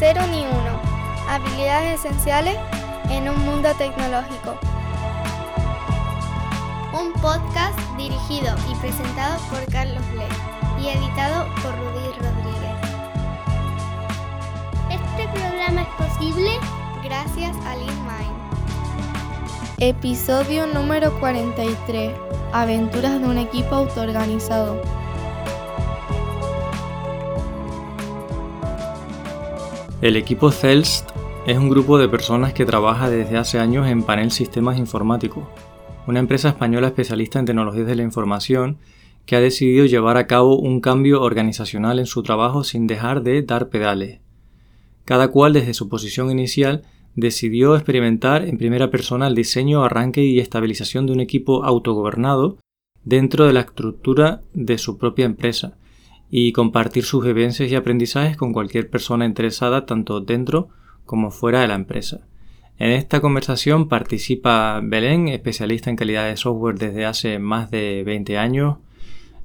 Cero ni uno. Habilidades esenciales en un mundo tecnológico. Un podcast dirigido y presentado por Carlos Le y editado por Rudy Rodríguez. Este programa es posible gracias a LeanMind. Episodio número 43. Aventuras de un equipo autoorganizado. El equipo CELST es un grupo de personas que trabaja desde hace años en Panel Sistemas Informáticos, una empresa española especialista en tecnologías de la información que ha decidido llevar a cabo un cambio organizacional en su trabajo sin dejar de dar pedales. Cada cual desde su posición inicial decidió experimentar en primera persona el diseño, arranque y estabilización de un equipo autogobernado dentro de la estructura de su propia empresa, y compartir sus vivencias y aprendizajes con cualquier persona interesada tanto dentro como fuera de la empresa. En esta conversación participa Belén, especialista en calidad de software desde hace más de 20 años,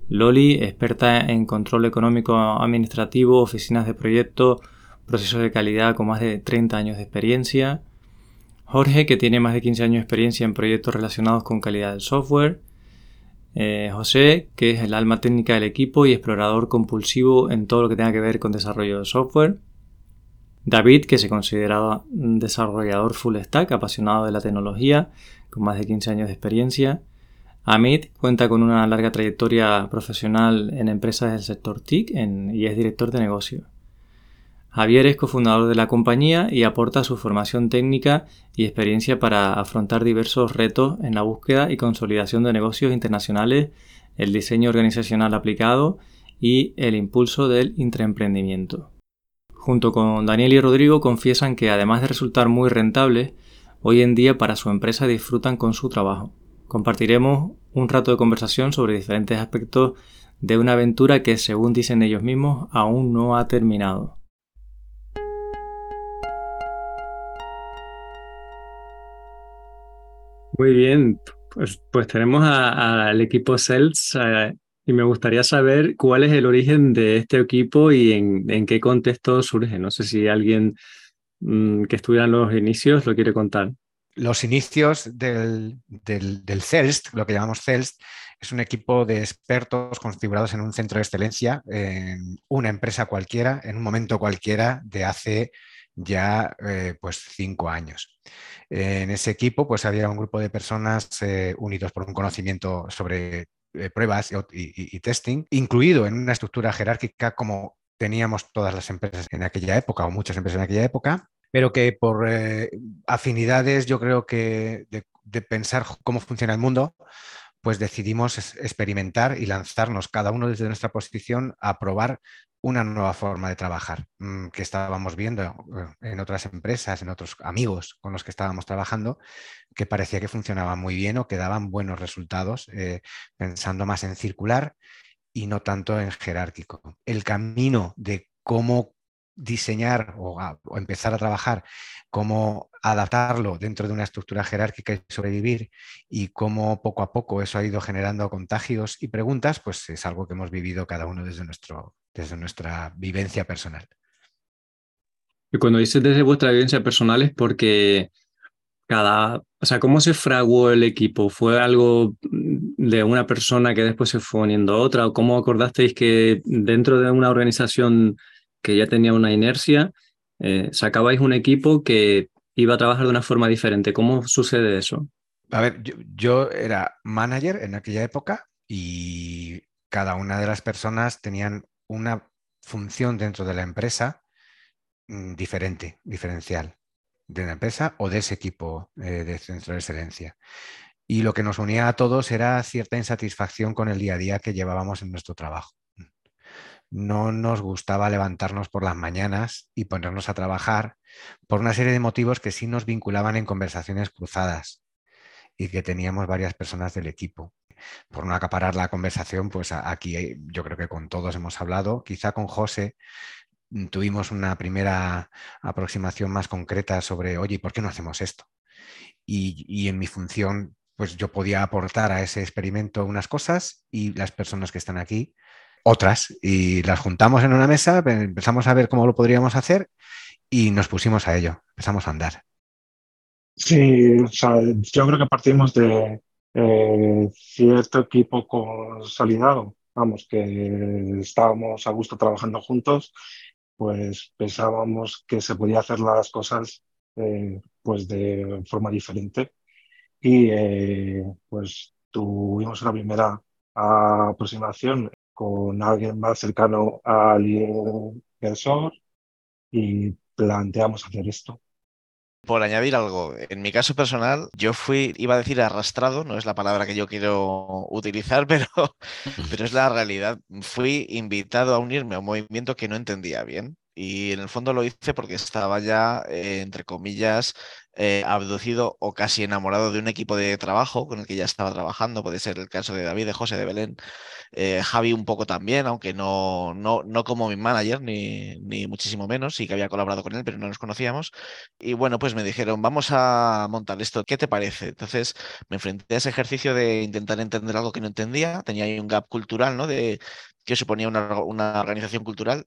Loli, experta en control económico administrativo, oficinas de proyecto, procesos de calidad con más de 30 años de experiencia, Jorge, que tiene más de 15 años de experiencia en proyectos relacionados con calidad del software, eh, José, que es el alma técnica del equipo y explorador compulsivo en todo lo que tenga que ver con desarrollo de software. David, que se considera un desarrollador full stack, apasionado de la tecnología, con más de 15 años de experiencia. Amit cuenta con una larga trayectoria profesional en empresas del sector TIC y es director de negocio. Javier es cofundador de la compañía y aporta su formación técnica y experiencia para afrontar diversos retos en la búsqueda y consolidación de negocios internacionales, el diseño organizacional aplicado y el impulso del intraemprendimiento. Junto con Daniel y Rodrigo confiesan que además de resultar muy rentables, hoy en día para su empresa disfrutan con su trabajo. Compartiremos un rato de conversación sobre diferentes aspectos de una aventura que, según dicen ellos mismos, aún no ha terminado. Muy bien, pues, pues tenemos al equipo Cells eh, y me gustaría saber cuál es el origen de este equipo y en, qué contexto surge. No sé si alguien mm, que estuviera en los inicios lo quiere contar. Los inicios del, CELST, lo que llamamos CELST, es un equipo de expertos configurados en un centro de excelencia, en una empresa cualquiera, en un momento cualquiera de hace ya eh, pues cinco años. en ese equipo pues había un grupo de personas eh, unidos por un conocimiento sobre eh, pruebas y, testing, incluido en una estructura jerárquica como teníamos todas las empresas en aquella época o muchas empresas en aquella época, pero que por afinidades yo creo que de pensar cómo funciona el mundo, pues decidimos experimentar y lanzarnos cada uno desde nuestra posición a probar una nueva forma de trabajar mm, que estábamos viendo eh, en otras empresas, en otros amigos con los que estábamos trabajando, que parecía que funcionaba muy bien o que daban buenos resultados, eh, pensando más en circular y no tanto en jerárquico. El camino de cómo diseñar o, empezar a trabajar, cómo adaptarlo dentro de una estructura jerárquica y sobrevivir y cómo poco a poco eso ha ido generando contagios y preguntas, pues es algo que hemos vivido cada uno desde nuestro, desde nuestra vivencia personal. Y cuando dices desde vuestra vivencia personal es porque cada, o sea, ¿cómo se fraguó el equipo? ¿Fue algo de una persona que después se fue uniendo a otra? ¿O cómo acordasteis que dentro de una organización que ya tenía una inercia, eh, sacabais un equipo que iba a trabajar de una forma diferente? ¿Cómo sucede eso? A ver, yo, era manager en aquella época y cada una de las personas tenían una función dentro de la empresa mm, diferente, diferencial, de la empresa o de ese equipo eh, de centro de excelencia. Y lo que nos unía a todos era cierta insatisfacción con el día a día que llevábamos en nuestro trabajo. No nos gustaba levantarnos por las mañanas y ponernos a trabajar por una serie de motivos que sí nos vinculaban en conversaciones cruzadas y que teníamos varias personas del equipo. Por no acaparar la conversación, pues aquí yo creo que con todos hemos hablado, quizá con José mm, tuvimos una primera aproximación más concreta sobre, oye, ¿por qué no hacemos esto? Y, en mi función, pues yo podía aportar a ese experimento unas cosas y las personas que están aquí otras. Y las juntamos en una mesa, empezamos a ver cómo lo podríamos hacer y nos pusimos a ello, empezamos a andar. Sí, o sea, yo creo que partimos de eh, cierto equipo consolidado, vamos, que estábamos a gusto trabajando juntos, pues pensábamos que se podía hacer las cosas eh, pues de forma diferente y eh, pues tuvimos una primera aproximación con alguien más cercano al inversor y planteamos hacer esto. Por añadir algo, en mi caso personal, yo fui, iba a decir arrastrado, no es la palabra que yo quiero utilizar, pero, pero es la realidad. Fui invitado a unirme a un movimiento que no entendía bien. Y en el fondo lo hice porque estaba ya, eh, entre comillas, eh, abducido o casi enamorado de un equipo de trabajo con el que ya estaba trabajando. Puede ser el caso de David, de José, de Belén, eh, Javi un poco también, aunque no, no, no como mi manager, ni, ni muchísimo menos, sí que había colaborado con él, pero no nos conocíamos. Y bueno, pues me dijeron, vamos a montar esto, ¿qué te parece? Entonces me enfrenté a ese ejercicio de intentar entender algo que no entendía, tenía ahí un gap cultural, ¿no? De que suponía una, una organización cultural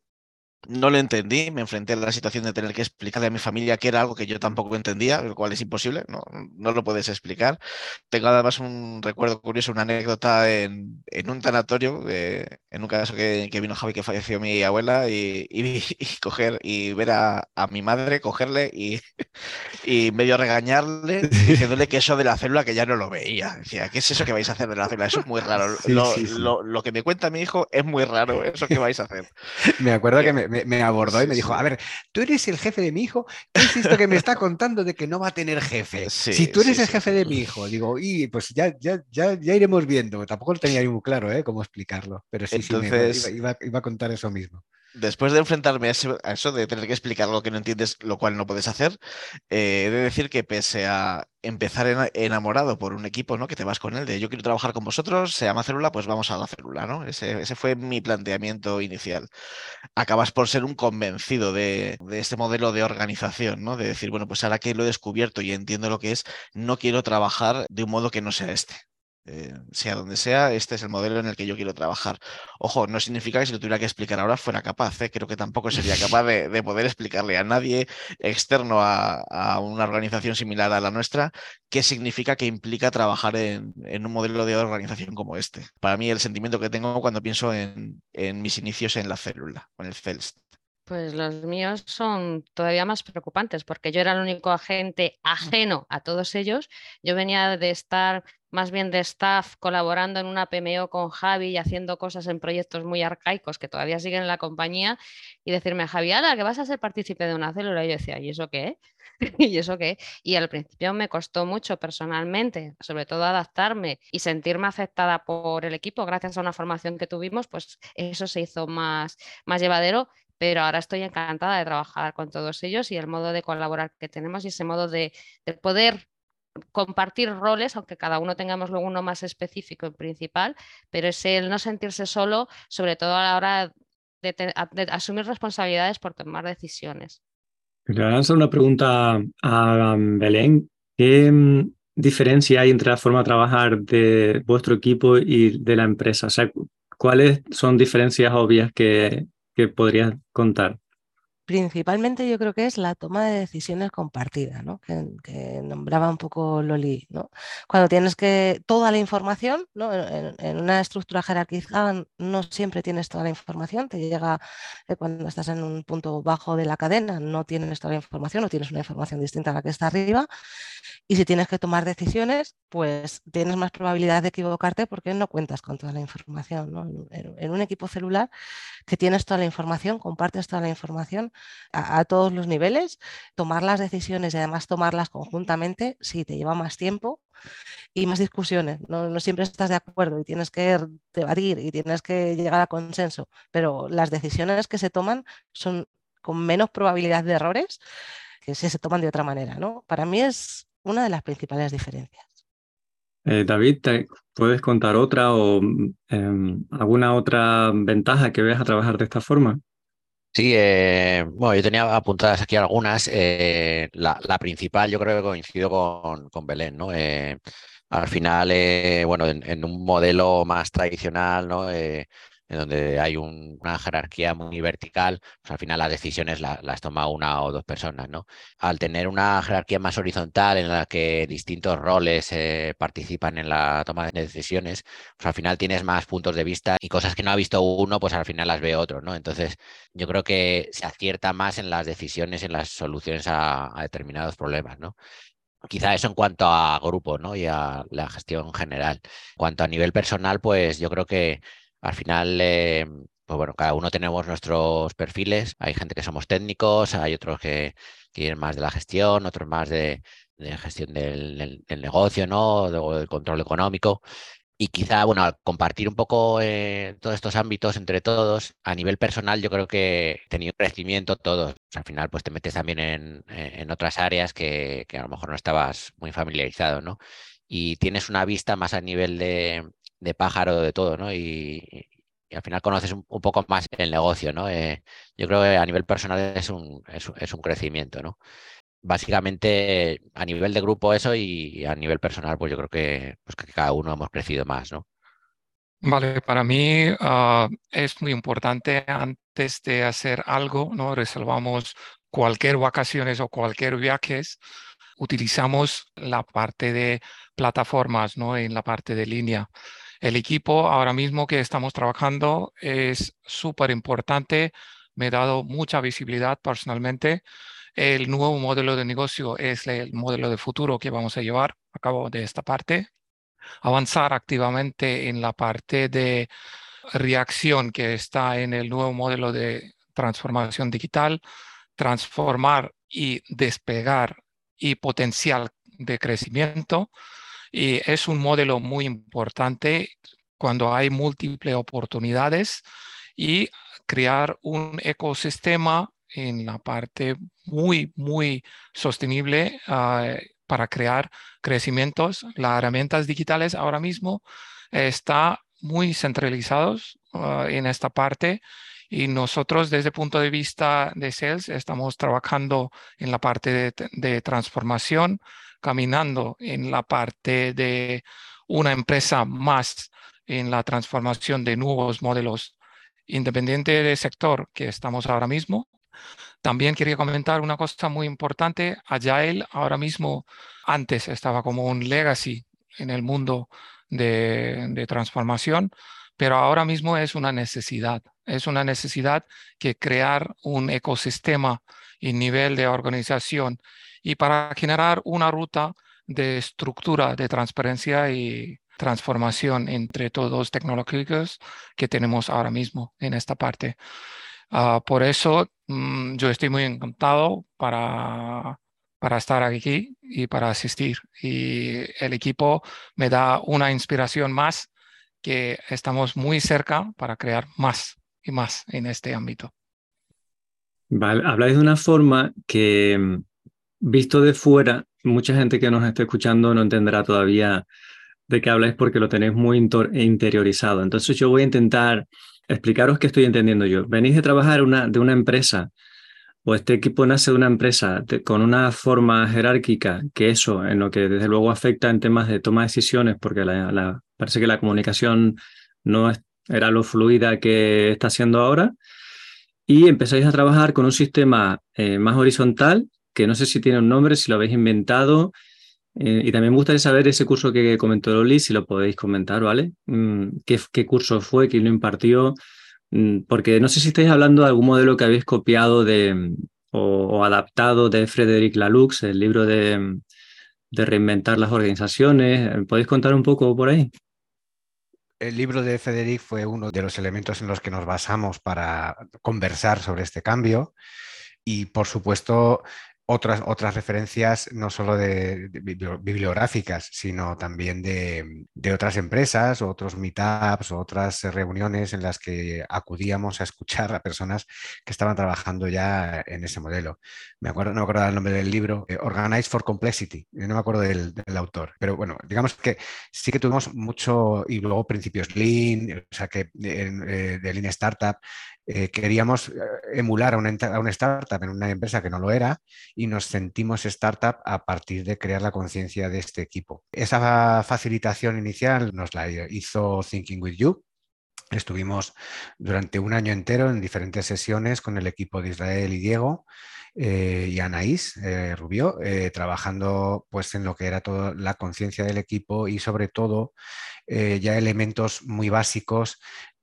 no lo entendí, me enfrenté a la situación de tener que explicarle a mi familia que era algo que yo tampoco entendía, lo cual es imposible, no, no lo puedes explicar. Tengo además un recuerdo curioso, una anécdota en, en un tanatorio, eh, en un caso que, que, vino Javi, que falleció mi abuela, y, y, y coger y ver a, a, mi madre, cogerle y, y medio regañarle, diciéndole que eso de la célula que ya no lo veía. Decía, ¿qué es eso que vais a hacer de la célula? Eso es muy raro. Sí, lo, sí, sí. Lo, lo, que me cuenta mi hijo es muy raro, eso que vais a hacer. me acuerdo que me, me, me, abordó y me dijo, a ver, tú eres el jefe de mi hijo, ¿qué es esto que me está contando de que no va a tener jefe? Sí, si tú eres el jefe de mi hijo, digo, y pues ya, ya, ya, ya iremos viendo, tampoco lo tenía muy claro ¿eh? cómo explicarlo, pero sí, Entonces... sí, me, iba, iba, iba, a contar eso mismo. Después de enfrentarme a eso, a eso, de tener que explicar algo que no entiendes, lo cual no puedes hacer, eh, he de decir que pese a empezar enamorado por un equipo, ¿no? Que te vas con él, de yo quiero trabajar con vosotros, se llama célula, pues vamos a la célula, ¿no? Ese, ese fue mi planteamiento inicial. Acabas por ser un convencido de, de, este modelo de organización, ¿no? De decir, bueno, pues ahora que lo he descubierto y entiendo lo que es, no quiero trabajar de un modo que no sea este. Eh, sea donde sea, este es el modelo en el que yo quiero trabajar. Ojo, no significa que si lo tuviera que explicar ahora fuera capaz, ¿eh? creo que tampoco sería capaz de, de, poder explicarle a nadie externo a, a, una organización similar a la nuestra qué significa que implica trabajar en, en, un modelo de organización como este. Para mí el sentimiento que tengo cuando pienso en, en mis inicios en la célula, con el CELST. Pues los míos son todavía más preocupantes porque yo era el único agente ajeno a todos ellos. Yo venía de estar más bien de staff colaborando en una PMO con Javi y haciendo cosas en proyectos muy arcaicos que todavía siguen en la compañía y decirme, Javi, ala, que vas a ser partícipe de una célula. Y yo decía, ¿y eso qué? ¿Y eso qué? Y al principio me costó mucho personalmente, sobre todo adaptarme y sentirme afectada por el equipo gracias a una formación que tuvimos, pues eso se hizo más, más llevadero pero ahora estoy encantada de trabajar con todos ellos y el modo de colaborar que tenemos y ese modo de, de poder compartir roles, aunque cada uno tengamos luego uno más específico y principal, pero es el no sentirse solo, sobre todo a la hora de, asumir responsabilidades por tomar decisiones. Le voy a hacer una pregunta a Belén. ¿Qué mm, diferencia hay entre la forma de trabajar de vuestro equipo y de la empresa? O sea, ¿cuáles son diferencias obvias que, que podrías contar? Principalmente yo creo que es la toma de decisiones compartida, ¿no? que, nombraba un poco Loli. ¿no? Cuando tienes que toda la información, ¿no? en, una estructura jerarquizada no siempre tienes toda la información, te llega eh, cuando estás en un punto bajo de la cadena, no tienes toda la información o tienes una información distinta a la que está arriba. Y si tienes que tomar decisiones, pues tienes más probabilidad de equivocarte porque no cuentas con toda la información. En, en un equipo celular que tienes toda la información, compartes toda la información, a, todos los niveles, tomar las decisiones y además tomarlas conjuntamente, sí, te lleva más tiempo y más discusiones. No, no, siempre estás de acuerdo y tienes que debatir y tienes que llegar a consenso, pero las decisiones que se toman son con menos probabilidad de errores que si se toman de otra manera. ¿no? Para mí es una de las principales diferencias. Eh, David, ¿te ¿puedes contar otra o eh, alguna otra ventaja que veas a trabajar de esta forma? Sí, eh, bueno, yo tenía apuntadas aquí algunas. Eh, la, principal, yo creo que coincido con, con Belén, ¿no? Eh, al final, eh, bueno, en, en, un modelo más tradicional, ¿no? En donde hay una jerarquía muy vertical, pues al final las decisiones las toma una o dos personas, ¿no? Al tener una jerarquía más horizontal en la que distintos roles eh, participan en la toma de decisiones, pues al final tienes más puntos de vista y cosas que no ha visto uno, pues al final las ve otro, ¿no? Entonces, yo creo que se acierta más en las decisiones, en las soluciones a, determinados problemas, ¿no? Quizá eso en cuanto a grupo ¿no? y a la gestión general. En cuanto a nivel personal, pues yo creo que al final, eh, pues bueno, cada uno tenemos nuestros perfiles. Hay gente que somos técnicos, hay otros que quieren más de la gestión, otros más de, gestión del, negocio, ¿no? Del control económico. Y quizá, bueno, al compartir un poco eh, todos estos ámbitos entre todos, a nivel personal yo creo que he tenido crecimiento todos. al final, pues te metes también en, en otras áreas que, que, a lo mejor no estabas muy familiarizado, ¿no? Y tienes una vista más a nivel de, de pájaro de todo, ¿no? Y, al final conoces un, poco más el negocio, ¿no? Eh, yo creo que a nivel personal es un, es, un crecimiento, ¿no? Básicamente a nivel de grupo eso y a nivel personal, pues yo creo que, pues que cada uno hemos crecido más, ¿no? Vale, para mí ah, es muy importante antes de hacer algo, ¿no? Resolvamos cualquier vacaciones o cualquier viajes, utilizamos la parte de plataformas, ¿no? En la parte de línea. El equipo ahora mismo que estamos trabajando es súper importante. Me he dado mucha visibilidad personalmente. El nuevo modelo de negocio es el modelo de futuro que vamos a llevar a cabo de esta parte. Avanzar activamente en la parte de reacción que está en el nuevo modelo de transformación digital, transformar y despegar y potencial de crecimiento y es un modelo muy importante cuando hay múltiples oportunidades y crear un ecosistema en la parte muy, muy sostenible ah, para crear crecimientos. Las herramientas digitales ahora mismo están muy centralizados ah, en esta parte y nosotros desde el punto de vista de sales estamos trabajando en la parte de transformación caminando en la parte de una empresa más en la transformación de nuevos modelos independiente del sector que estamos ahora mismo. También quería comentar una cosa muy importante. Agile ahora mismo, antes estaba como un legacy en el mundo de, de transformación, pero ahora mismo es una necesidad. Es una necesidad que crear un ecosistema y nivel de organización y para generar una ruta de estructura de transparencia y transformación entre todos tecnológicos que tenemos ahora mismo en esta parte. Ah, por eso mm, yo estoy muy encantado para, para estar aquí y para asistir. Y el equipo me da una inspiración más que estamos muy cerca para crear más y más en este ámbito. Vale, habláis de una forma que mm, visto de fuera, mucha gente que nos esté escuchando no entenderá todavía de qué habláis porque lo tenéis muy interiorizado. Entonces yo voy a intentar explicaros qué estoy entendiendo yo. Venís de trabajar una, de una empresa o este equipo nace de una empresa con una forma jerárquica, que eso en lo que desde luego afecta en temas de toma de decisiones, porque la, parece que la comunicación no era lo fluida que está siendo ahora, y empezáis a trabajar con un sistema eh, más horizontal que no sé si tiene un nombre, si lo habéis inventado. Eh, y también me gustaría saber ese curso que comentó Loli, si lo podéis comentar, ¿vale? Mm, ¿qué, curso fue? ¿Quién lo impartió? Mm, porque no sé si estáis hablando de algún modelo que habéis copiado de, o, adaptado de Frederic Laloux, el libro de, de reinventar las organizaciones. ¿Podéis contar un poco por ahí? El libro de Frederic fue uno de los elementos en los que nos basamos para conversar sobre este cambio. Y por supuesto, otras, otras referencias no solo de, bibliográficas, sino también de, otras empresas, otros meetups, otras reuniones en las que acudíamos a escuchar a personas que estaban trabajando ya en ese modelo. Me acuerdo, no me acuerdo el nombre del libro, eh, Organize for Complexity, no me acuerdo del, autor, pero bueno, digamos que sí que tuvimos mucho, y luego principios Lean, o sea que eh, de Lean Startup, eh, queríamos emular a una, startup en una empresa que no lo era y nos sentimos startup a partir de crear la conciencia de este equipo. Esa facilitación inicial nos la hizo Thinking with You, Estuvimos durante un año entero en diferentes sesiones con el equipo de Israel y Diego eh, y Anaís eh, Rubio, eh, trabajando pues, en lo que era toda la conciencia del equipo y sobre todo ya elementos muy básicos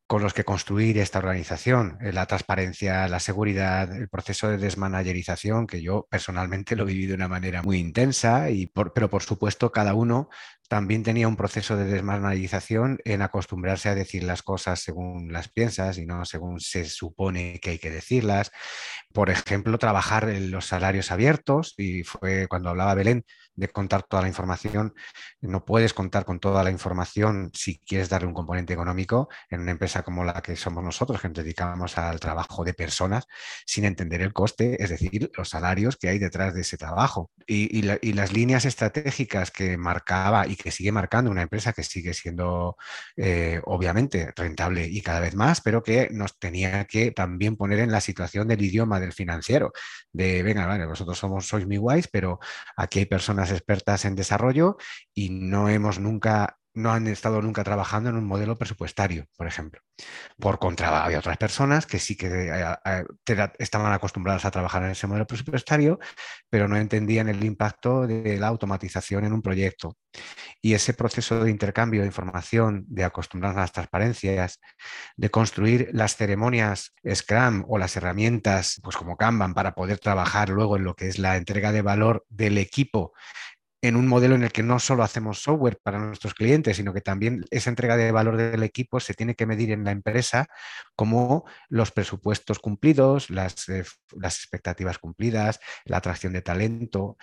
con los que construir esta organización, la transparencia, la seguridad, el proceso de desmanagerización, que yo personalmente lo viví de una manera muy intensa, y pero por supuesto cada uno también tenía un proceso de desmanalización en acostumbrarse a decir las cosas según las piensas y no según se supone que hay que decirlas. Por ejemplo, trabajar en los salarios abiertos, y fue cuando hablaba Belén de contar toda la información, no puedes contar con toda la información si quieres darle un componente económico en una empresa como la que somos nosotros, que nos dedicamos al trabajo de personas, sin entender el coste, es decir, los salarios que hay detrás de ese trabajo. Y, y las líneas estratégicas que marcaba que sigue marcando una empresa que sigue siendo eh, obviamente rentable y cada vez más, pero que nos tenía que también poner en la situación del idioma del financiero, de, venga, vale, vosotros somos, sois muy guays, pero aquí hay personas expertas en desarrollo y no hemos nunca no han estado nunca trabajando en un modelo presupuestario, por ejemplo. Por contra, había otras personas que sí que eh, estaban acostumbradas a trabajar en ese modelo presupuestario, pero no entendían el impacto de la automatización en un proyecto. Y ese proceso de intercambio de información, de acostumbrarnos a las transparencias, de construir las ceremonias Scrum o las herramientas, pues como Kanban, para poder trabajar luego en lo que es la entrega de valor del equipo en un modelo en el que no solo hacemos software para nuestros clientes, sino que también esa entrega de valor del equipo se tiene que medir en la empresa como los presupuestos cumplidos, las, eh, las expectativas cumplidas, la atracción de talento.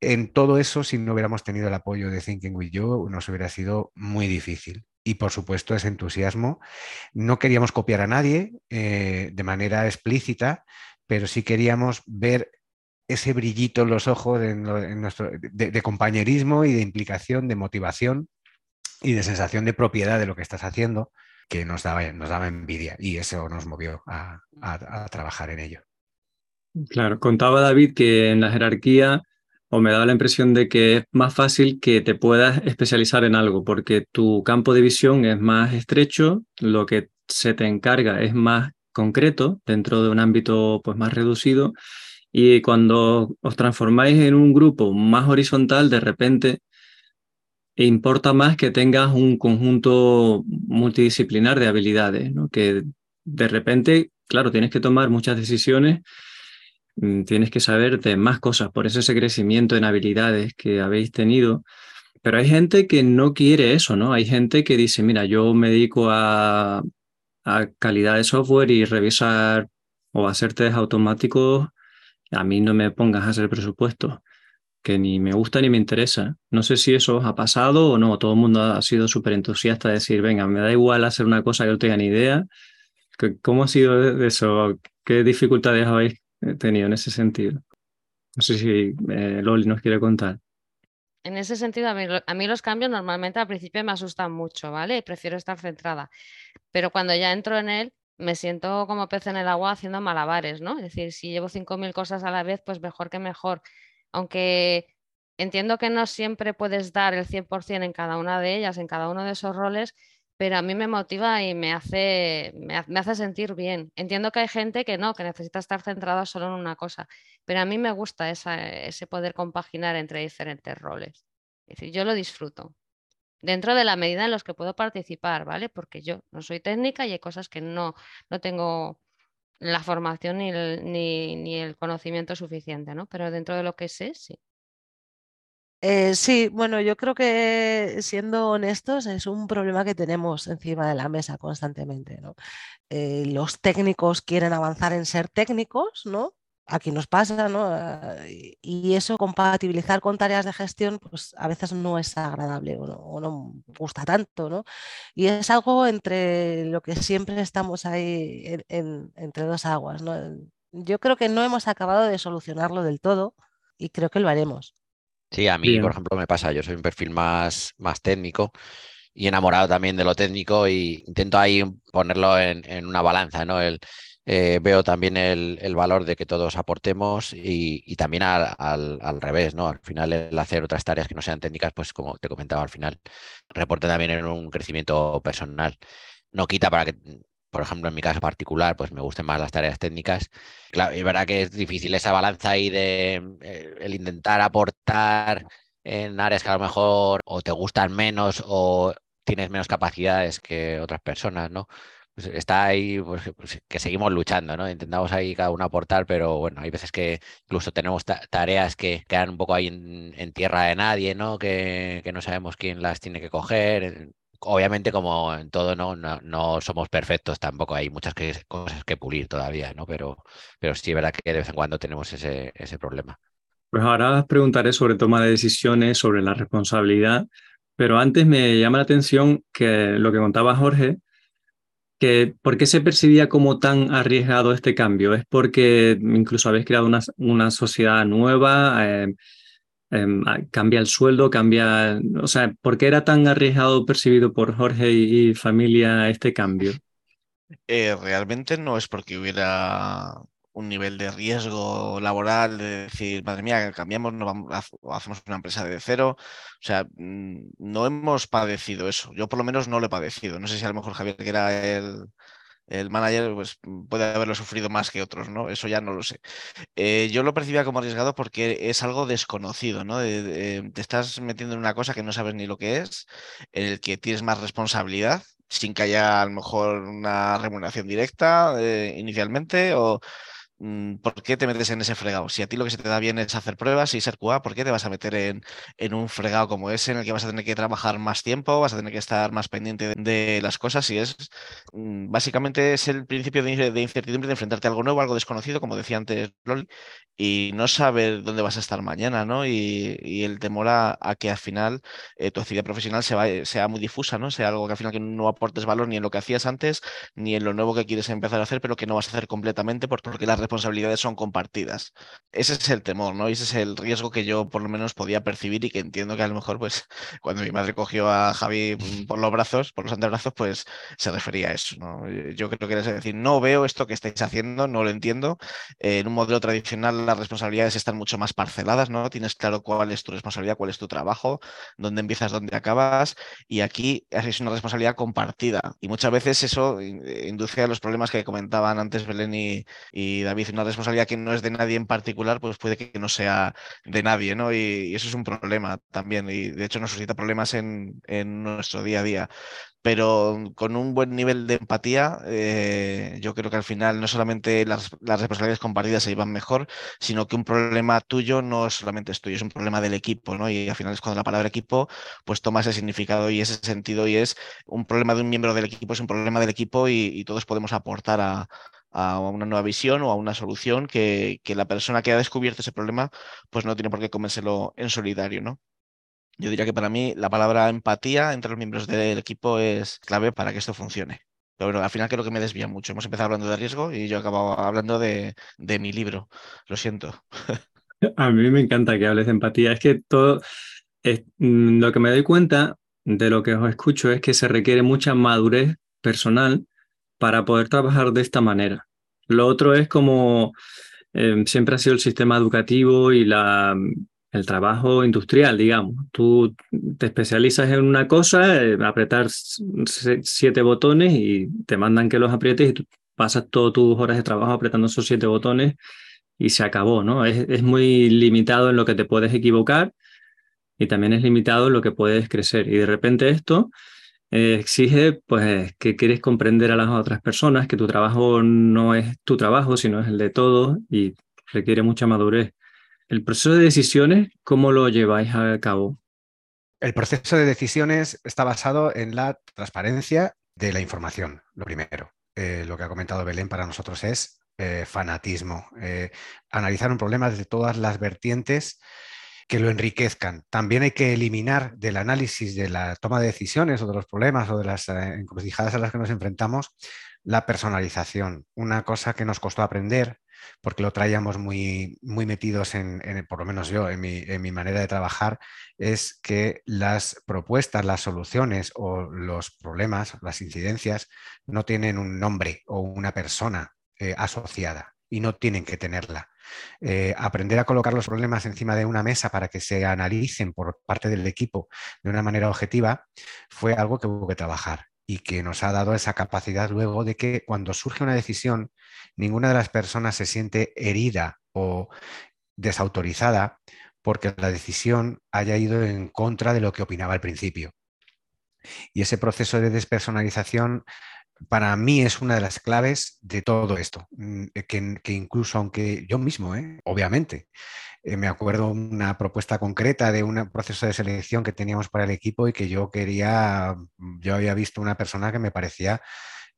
En todo eso, si no hubiéramos tenido el apoyo de Thinking with You, nos hubiera sido muy difícil y por supuesto ese entusiasmo. No queríamos copiar a nadie eh, de manera explícita, pero sí queríamos ver ese brillito en los ojos de, compañerismo y de implicación, de motivación y de sensación de propiedad de lo que estás haciendo que nos daba, nos daba envidia y eso nos movió a, trabajar en ello. Claro, contaba David que en la jerarquía o me daba la impresión de que es más fácil que te puedas especializar en algo porque tu campo de visión es más estrecho, lo que se te encarga es más concreto dentro de un ámbito pues más reducido y cuando os transformáis en un grupo más horizontal, de repente importa más que tengas un conjunto multidisciplinar de habilidades, ¿no? que de repente, claro, tienes que tomar muchas decisiones, mm, tienes que saber de más cosas, por eso ese crecimiento en habilidades que habéis tenido. Pero hay gente que no quiere eso, ¿no? Hay gente que dice, mira, yo me dedico a, a calidad de software y revisar o hacer test automáticos a mí no me pongas a hacer presupuesto, que ni me gusta ni me interesa. No sé si eso ha pasado o no. Todo el mundo ha sido súper entusiasta de decir, venga, me da igual hacer una cosa que no tenga ni idea. ¿Cómo ha sido eso? ¿Qué dificultades habéis tenido en ese sentido? No sé si eh, Loli nos quiere contar. En ese sentido, a mí, a mí, los cambios normalmente al principio me asustan mucho, ¿vale? Prefiero estar centrada. Pero cuando ya entro en él, me siento como pez en el agua haciendo malabares, ¿no? Es decir, si llevo 5.000 cosas a la vez, pues mejor que mejor. Aunque entiendo que no siempre puedes dar el 100% en cada una de ellas, en cada uno de esos roles, pero a mí me motiva y me hace, me, hace sentir bien. Entiendo que hay gente que no, que necesita estar centrada solo en una cosa, pero a mí me gusta ese poder compaginar entre diferentes roles. Es decir, yo lo disfruto dentro de la medida en los que puedo participar, ¿vale? Porque yo no soy técnica y hay cosas que no, no tengo la formación ni el, ni, el conocimiento suficiente, ¿no? Pero dentro de lo que sé, sí. Eh, sí, bueno, yo creo que siendo honestos es un problema que tenemos encima de la mesa constantemente. ¿no? Eh, los técnicos quieren avanzar en ser técnicos, ¿no? Aquí nos pasa, ¿no? Ah, y eso compatibilizar con tareas de gestión, pues a veces no es agradable o no, gusta tanto, ¿no? Y es algo entre lo que siempre estamos ahí entre dos aguas, ¿no? Yo creo que no hemos acabado de solucionarlo del todo y creo que lo haremos. Sí, a mí, por ejemplo, me pasa, yo soy un perfil más, más técnico y enamorado también de lo técnico y intento ahí ponerlo en, en una balanza, ¿no? El, eh, veo también el, valor de que todos aportemos y, también al, revés, ¿no? Al final el hacer otras tareas que no sean técnicas, pues como te comentaba al final, reporta también en un crecimiento personal. no quita para que, por ejemplo, en mi caso particular, pues me gusten más las tareas técnicas. Claro, es verdad que es difícil esa balanza ahí de eh, el intentar aportar en áreas que a lo mejor o te gustan menos o tienes menos capacidades que otras personas, ¿no? Pues está ahí, pues, pues, que seguimos luchando, ¿no? Intentamos ahí cada uno aportar, pero bueno, hay veces que incluso tenemos tareas que quedan un poco ahí en, tierra de nadie, ¿no? Que, no sabemos quién las tiene que coger. Obviamente, como en todo, ¿no? No, somos perfectos tampoco, hay muchas cosas que pulir todavía, ¿no? Pero, pero sí es verdad que de vez en cuando tenemos ese, ese problema. Pues ahora preguntaré sobre toma de decisiones, sobre la responsabilidad, pero antes me llama la atención que lo que contaba Jorge, que ¿por qué se percibía como tan arriesgado este cambio? ¿Es porque incluso habéis creado una, una sociedad nueva? Em, ah, ¿Cambia el sueldo? ¿Cambia...? O sea, ¿por qué era tan arriesgado percibido por Jorge y, familia este cambio? Eh, realmente no es porque hubiera un nivel de riesgo laboral, de decir, madre mía, cambiamos, no vamos, hacemos una empresa de cero. O sea, mm, no hemos padecido eso. Yo por lo menos no lo he padecido. No sé si a lo mejor Javier, que era el, el manager, pues puede haberlo sufrido más que otros, ¿no? Eso ya no lo sé. Eh, yo lo percibía como arriesgado porque es algo desconocido, ¿no? te estás metiendo en una cosa que no sabes ni lo que es, en el que tienes más responsabilidad sin que haya a lo mejor una remuneración directa eh, inicialmente ¿por qué te metes en ese fregado? Si a ti lo que se te da bien es hacer pruebas y ser QA, ¿por qué te vas a meter en, en, un fregado como ese en el que vas a tener que trabajar más tiempo, vas a tener que estar más pendiente de, las cosas? Y es mm, básicamente es el principio de, incertidumbre de enfrentarte a algo nuevo, algo desconocido, como decía antes Loli, y no saber dónde vas a estar mañana, ¿no? Y, el temor a, que al final eh, tu actividad profesional sea muy difusa, ¿no? Sea algo que al final que no aportes valor ni en lo que hacías antes, ni en lo nuevo que quieres empezar a hacer, pero que no vas a hacer completamente porque la responsabilidades son compartidas. Ese es el temor, ¿no? Y ese es el riesgo que yo por lo menos podía percibir y que entiendo que a lo mejor, pues, cuando mi madre cogió a Javi mm, por los brazos, por los antebrazos, pues se refería a eso, ¿no? Eh, yo creo que es decir, no veo esto que estáis haciendo, no lo entiendo. en un modelo tradicional las responsabilidades están mucho más parceladas, ¿no? Tienes claro cuál es tu responsabilidad, cuál es tu trabajo, dónde empiezas, dónde acabas, y aquí es una responsabilidad compartida. Y muchas veces eso induce a los problemas que comentaban antes Belén y, y David una responsabilidad que no es de nadie en particular, pues puede que no sea de nadie, ¿no? Y, eso es un problema también, y de hecho nos suscita problemas en, nuestro día a día. Pero con un buen nivel de empatía, eh, yo creo que al final no solamente las, responsabilidades compartidas se llevan mejor, sino que un problema tuyo no solamente es tuyo, es un problema del equipo, ¿no? Y al final es cuando la palabra equipo pues toma ese significado y ese sentido y es un problema de un miembro del equipo, es un problema del equipo y todos podemos aportar a, a una nueva visión o a una solución que, la persona que ha descubierto ese problema pues no tiene por qué comérselo en solidario, ¿no? Yo diría que para mí la palabra empatía entre los miembros del equipo es clave para que esto funcione. Pero bueno, al final creo que me desvía mucho. Hemos empezado hablando de riesgo y yo he acabado hablando de, mi libro. Lo siento. A mí me encanta que hables de empatía. Es que todo, mm, lo que me doy cuenta de lo que os escucho es que se requiere mucha madurez personal para poder trabajar de esta manera. Lo otro es como em, siempre ha sido el sistema educativo y la, el trabajo industrial, digamos. Tú te especializas en una cosa, eh, apretar siete botones y te mandan que los aprietes y tú pasas todas tus horas de trabajo apretando esos siete botones y se acabó, ¿no? Es, es muy limitado en lo que te puedes equivocar y también es limitado en lo que puedes crecer. Y de repente esto eh, exige pues que quieres comprender a las otras personas, que tu trabajo no es tu trabajo, sino es el de todos y requiere mucha madurez. El proceso de decisiones, ¿cómo lo lleváis a cabo? El proceso de decisiones está basado en la transparencia de la información, lo primero. Eh, lo que ha comentado Belén para nosotros es eh, fanatismo. analizar un problema desde todas las vertientes que lo enriquezcan. También hay que eliminar del análisis de la toma de decisiones o de los problemas o de las eh, encrucijadas a las que nos enfrentamos la personalización, una cosa que nos costó aprender porque lo traíamos muy, muy metidos en, por lo menos yo, en mi, en mi, manera de trabajar, es que las propuestas, las soluciones o los problemas, las incidencias, no tienen un nombre o una persona eh, asociada y no tienen que tenerla. Eh, aprender a colocar los problemas encima de una mesa para que se analicen por parte del equipo de una manera objetiva fue algo que hubo que trabajar. y que nos ha dado esa capacidad luego de que cuando surge una decisión, ninguna de las personas se siente herida o desautorizada porque la decisión haya ido en contra de lo que opinaba al principio. Y ese proceso de despersonalización para mí es una de las claves de todo esto, mm, que, incluso aunque yo mismo, ¿eh? obviamente, eh, me acuerdo una propuesta concreta de un proceso de selección que teníamos para el equipo y que yo quería, yo había visto una persona que me parecía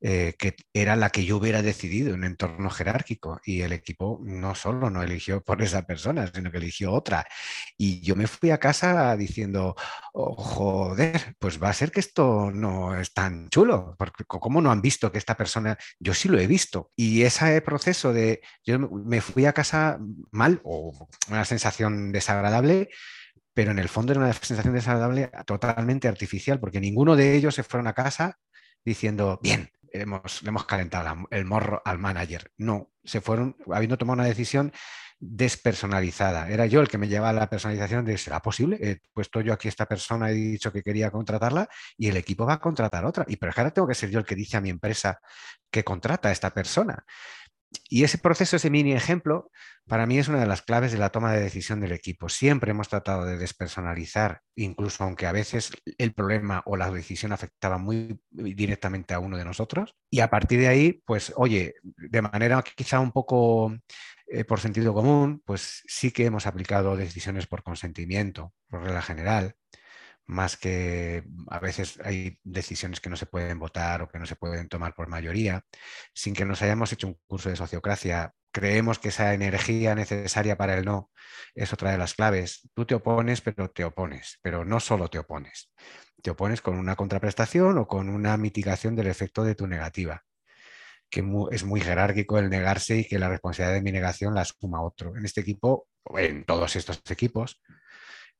eh, que era la que yo hubiera decidido en un entorno jerárquico y el equipo no solo no eligió por esa persona, sino que eligió otra. Y yo me fui a casa diciendo, oh, joder, pues va a ser que esto no es tan chulo, porque ¿cómo no han visto que esta persona, yo sí lo he visto? Y ese proceso de, yo me fui a casa mal o una sensación desagradable pero en el fondo era una sensación desagradable totalmente artificial, porque ninguno de ellos se fueron a casa diciendo, bien, hemos, le hemos calentado el morro al manager. No, se fueron habiendo tomado una decisión despersonalizada. Era yo el que me llevaba la personalización de, ¿será posible? He puesto yo aquí esta persona, he dicho que quería contratarla y el equipo va a contratar otra. Y pero ahora tengo que ser yo el que dice a mi empresa que contrata a esta persona. Y ese proceso, ese mini ejemplo, para mí es una de las claves de la toma de decisión del equipo. Siempre hemos tratado de despersonalizar, incluso aunque a veces el problema o la decisión afectaba muy directamente a uno de nosotros. Y a partir de ahí, pues, oye, de manera quizá un poco eh, por sentido común, pues sí que hemos aplicado decisiones por consentimiento, por regla general más que a veces hay decisiones que no se pueden votar o que no se pueden tomar por mayoría, sin que nos hayamos hecho un curso de sociocracia. Creemos que esa energía necesaria para el no es otra de las claves. Tú te opones, pero te opones, pero no solo te opones. Te opones con una contraprestación o con una mitigación del efecto de tu negativa que es muy jerárquico el negarse y que la responsabilidad de mi negación la suma otro. En este equipo, en todos estos equipos,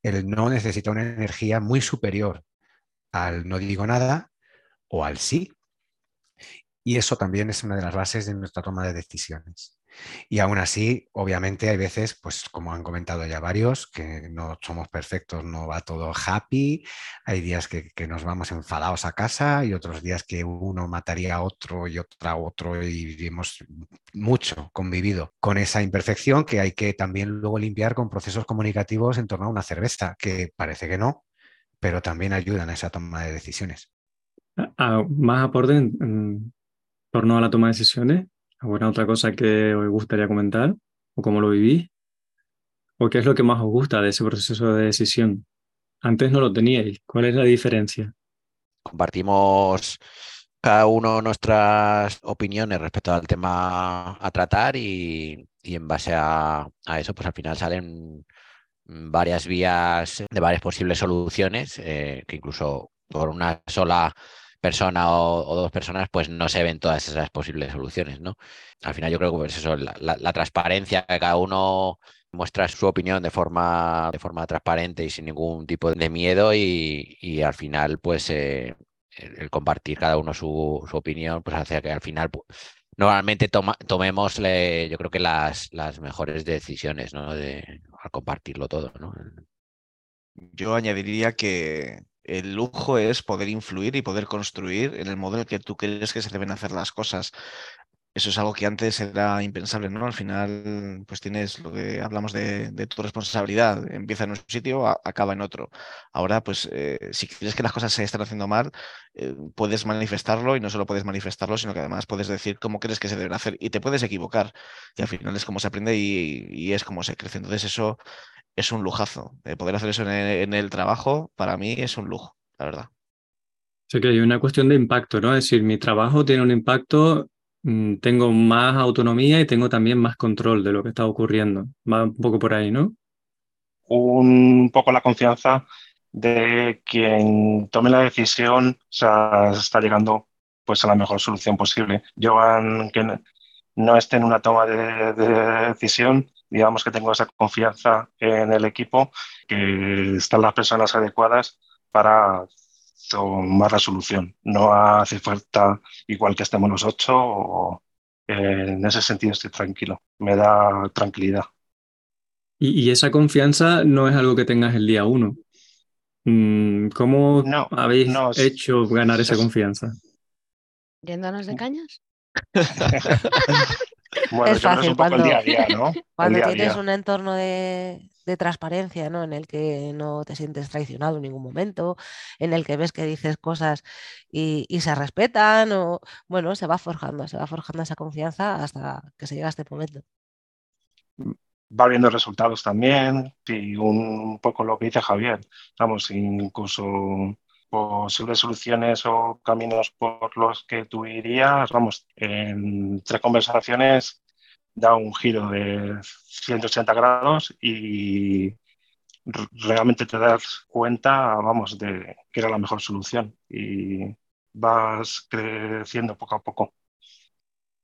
el no necesita una energía muy superior al no digo nada o al sí. Y eso también es una de las bases de nuestra toma de decisiones. Y aún así, obviamente hay veces, pues como han comentado ya varios, que no somos perfectos, no va todo happy, hay días que, nos vamos enfadados a casa y otros días que uno mataría a otro y otra a otro y hemos mucho convivido con esa imperfección que hay que también luego limpiar con procesos comunicativos en torno a una cerveza, que parece que no, pero también ayudan a esa toma de decisiones. más aporte en torno a la toma de decisiones ¿Alguna otra cosa que os gustaría comentar? ¿O cómo lo vivís? ¿O qué es lo que más os gusta de ese proceso de decisión? Antes no lo teníais. ¿Cuál es la diferencia? Compartimos cada uno nuestras opiniones respecto al tema a tratar y, en base a, eso, pues al final salen varias vías de varias posibles soluciones eh, que incluso por una sola persona o, dos personas, pues no se ven todas esas posibles soluciones, ¿no? Al final yo creo que pues eso, la, transparencia, que cada uno muestra su opinión de forma, de forma transparente y sin ningún tipo de miedo y, al final pues eh, el, compartir cada uno su, opinión pues hace que al final pues, normalmente tomemos yo creo que las, las mejores decisiones ¿no? de, al compartirlo todo. ¿no? Yo añadiría que el lujo es poder influir y poder construir en el modelo que tú crees que se deben hacer las cosas. Eso es algo que antes era impensable, ¿no? Al final, pues tienes lo que hablamos de, tu responsabilidad. Empieza en un sitio, acaba en otro. Ahora, pues, eh, si crees que las cosas se están haciendo mal, eh, puedes manifestarlo y no solo puedes manifestarlo, sino que además puedes decir cómo crees que se deben hacer y te puedes equivocar. Y al final es como se aprende y, es como se crece. Entonces, eso es un lujazo. Eh, poder hacer eso en el, trabajo, para mí es un lujo, la verdad. Sí que hay una cuestión de impacto, ¿no? Es decir, mi trabajo tiene un impacto, tengo más autonomía y tengo también más control de lo que está ocurriendo. Va un poco por ahí, ¿no? Un poco la confianza de quien tome la decisión, o sea, está llegando pues a la mejor solución posible. Yo, que no esté en una toma de decisión, digamos que tengo esa confianza en el equipo, que están las personas adecuadas para tomar la solución. No hace falta igual que estemos los ocho o en ese sentido estoy tranquilo, me da tranquilidad. Y, esa confianza no es algo que tengas el día uno. Mm, ¿Cómo No, habéis no, hecho ganar esa confianza? ¿Yéndonos de cañas? Bueno, Es fácil un poco el cuando- día a día, ¿no? El Cuando día tienes día. un entorno de, de transparencia, ¿no? En el que no te sientes traicionado en ningún momento, en el que ves que dices cosas y, y se respetan, o bueno, se va forjando, se va forjando esa confianza hasta que se llega a este momento. va viendo resultados también y un poco lo que dice Javier, vamos, incluso posibles soluciones o caminos por los que tú irías, vamos, en tres conversaciones da un giro de 180 grados y realmente te das cuenta, vamos, de que era la mejor solución y vas creciendo poco a poco.